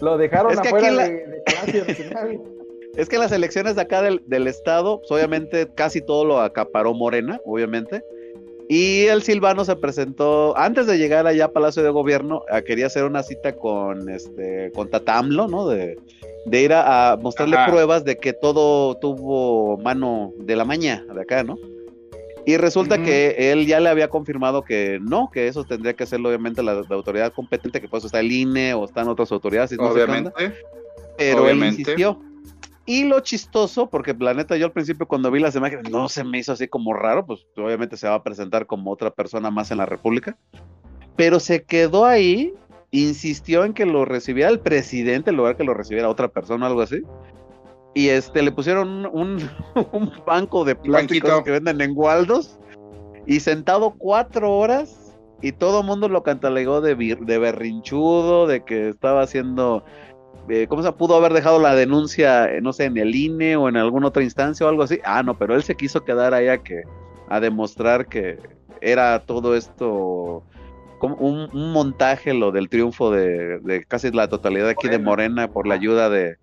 lo dejaron Es que afuera la- de, de. Es que las elecciones de acá del, del estado, pues, obviamente casi todo lo acaparó Morena, obviamente. Y el Silvano se presentó, antes de llegar allá a Palacio de Gobierno, a- quería hacer una cita con este con Tatamlo, ¿no? De, de ir a, a mostrarle Ajá. pruebas de que todo tuvo mano de la maña de acá, ¿no? Y resulta que él ya le había confirmado que no, que eso tendría que hacerlo obviamente la, la autoridad competente, que pues está el INE o están otras autoridades. no. Obviamente. Pero Obviamente. él insistió. Y lo chistoso, porque la neta yo al principio cuando vi las imágenes no se me hizo así como raro, pues obviamente se va a presentar como otra persona más en la República. Pero se quedó ahí, insistió en que lo recibiera el presidente en lugar que lo recibiera otra persona o algo así. Y este le pusieron un, un- banco de banquito. que venden en Waldos y sentado cuatro horas y todo el mundo lo cantalegó de, de berrinchudo, de que estaba haciendo eh, ¿cómo se pudo haber dejado la denuncia, eh, no sé, en el INE o en alguna otra instancia o algo así? Ah, no, pero él se quiso quedar ahí a que a demostrar que era todo esto como un, un montaje lo del triunfo de, de casi la totalidad aquí de Morena por la ayuda de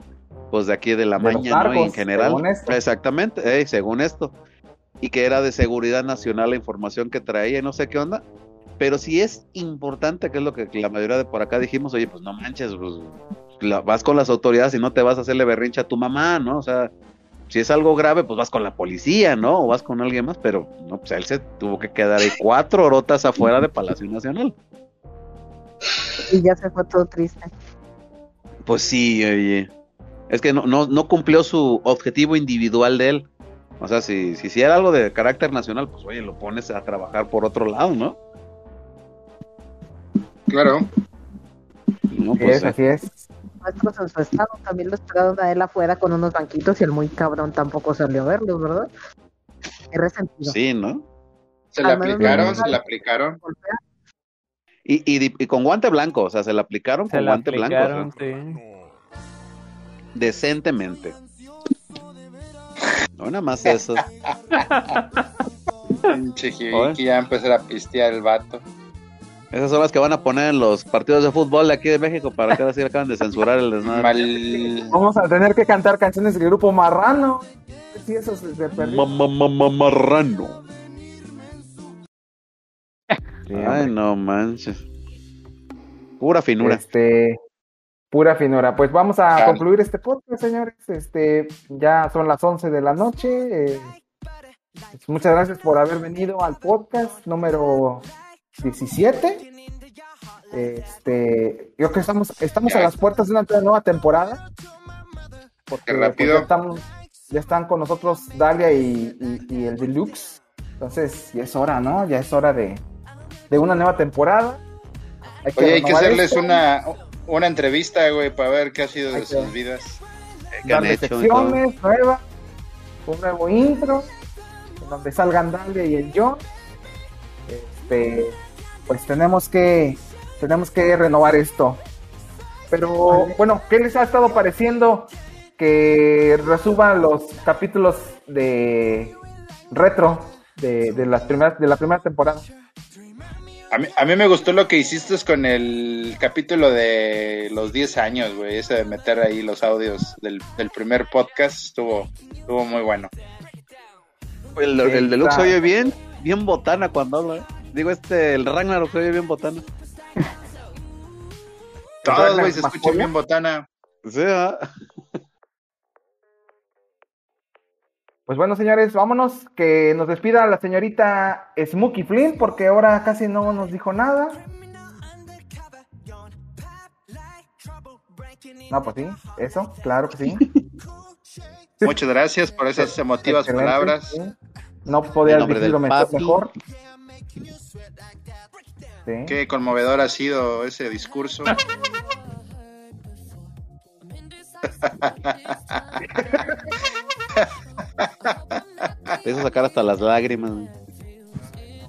pues de aquí de la De los maña, ¿no? Y en general. según esto. Exactamente, eh, según esto. Y que era de seguridad nacional la información que traía y no sé qué onda. Pero si es importante, que es lo que la mayoría de por acá dijimos, oye, pues no manches, pues, la- vas con las autoridades y no te vas a hacerle berrinche a tu mamá, ¿no? O sea, si es algo grave, pues vas con la policía, ¿no? O vas con alguien más, pero no, pues él se tuvo que quedar ahí cuatro horotas afuera de Palacio Nacional. Y ya se fue todo triste. Pues sí, oye. Es que no, no, no cumplió su objetivo individual de él. O sea, si, si hiciera algo de carácter nacional, pues oye, lo pones a trabajar por otro lado, ¿no? Claro. No, Así pues, es, así es. Nuestros en su estado también lo esperaron a él afuera con unos banquitos y el muy cabrón tampoco salió a verlos, ¿verdad? Qué resentido. sí, ¿no? Se le aplicaron, se le aplicaron. Y, y, y con guante blanco, o sea, se le aplicaron Se con la guante blanco. aplicaron, o sea, sí. Decentemente. No, nada más eso. Pinche ya empezar a pistear el vato. Esas son las que van a poner en los partidos de fútbol de aquí de México para que ahora sí acaban de censurar el desmadre. Mal... Vamos a tener que cantar canciones del grupo Marrano. Si eso se, se perdió. Ma- ma- ma- ma- Marrano. Sí, Ay, no manches. Pura finura. Este, pura finura. Pues vamos a concluir este podcast, señores. Este, ya son las 11 de la noche. eh, pues muchas gracias por haber venido al podcast número 17. Este, yo creo que estamos, estamos Ya. a las puertas de una nueva temporada. Porque pues, rápido. ya, estamos- ya están con nosotros Dalia y, y- y el Deluxe. Entonces, ya es hora, ¿no? Ya es hora de, de una nueva temporada. Oye, hay que hacerles esto. una, una entrevista, güey, para ver qué ha sido de sus vidas. ¿Qué han darle secciones nuevas, un nuevo intro, en donde salgan Dalia y el John. Este, pues tenemos que, tenemos que renovar esto. Pero bueno, ¿qué les ha estado pareciendo que resuban los capítulos de retro de, de las primeras, de la primera temporada? A mí, a mí me gustó lo que hiciste con el capítulo de los 10 años, güey. Ese de meter ahí los audios del, del primer podcast estuvo, estuvo muy bueno. El, el deluxe oye bien, bien botana cuando habla. ¿eh? Digo, este, el Ragnarok oye bien botana. Todos, güey, se ¿Más escuchan pollo? bien botana. Sí. Pues bueno, señores, vámonos. Que nos despida la señorita Smokey Flynn, porque ahora casi no nos dijo nada. No, pues sí, eso, claro que sí. Muchas gracias por esas emotivas Excelente, palabras. sí. No podía decirlo mejor. papi. mejor. Sí. Qué conmovedor ha sido ese discurso. Te hizo sacar hasta las lágrimas.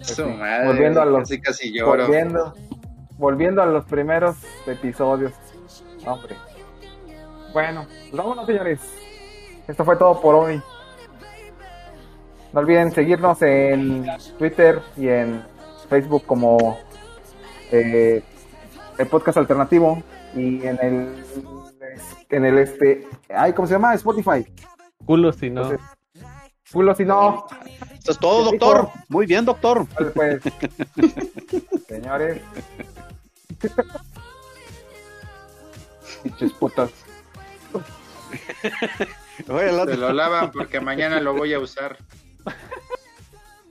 Su madre, Volviendo a los- casi casi lloro. Volviendo, volviendo a los primeros episodios. Hombre. Bueno, pues vámonos, señores. Esto fue todo por hoy. No olviden seguirnos en Twitter y en Facebook como eh, el podcast alternativo y en el en el este ay cómo se llama Spotify Culo si no. Entonces, culo si no Eso es todo, doctor. Muy bien, doctor. Vale, pues señores pinches putas Se lo lavan porque mañana lo voy a usar.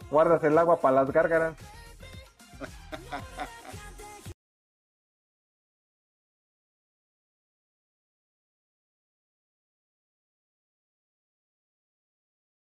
guardas el agua para las gárgaras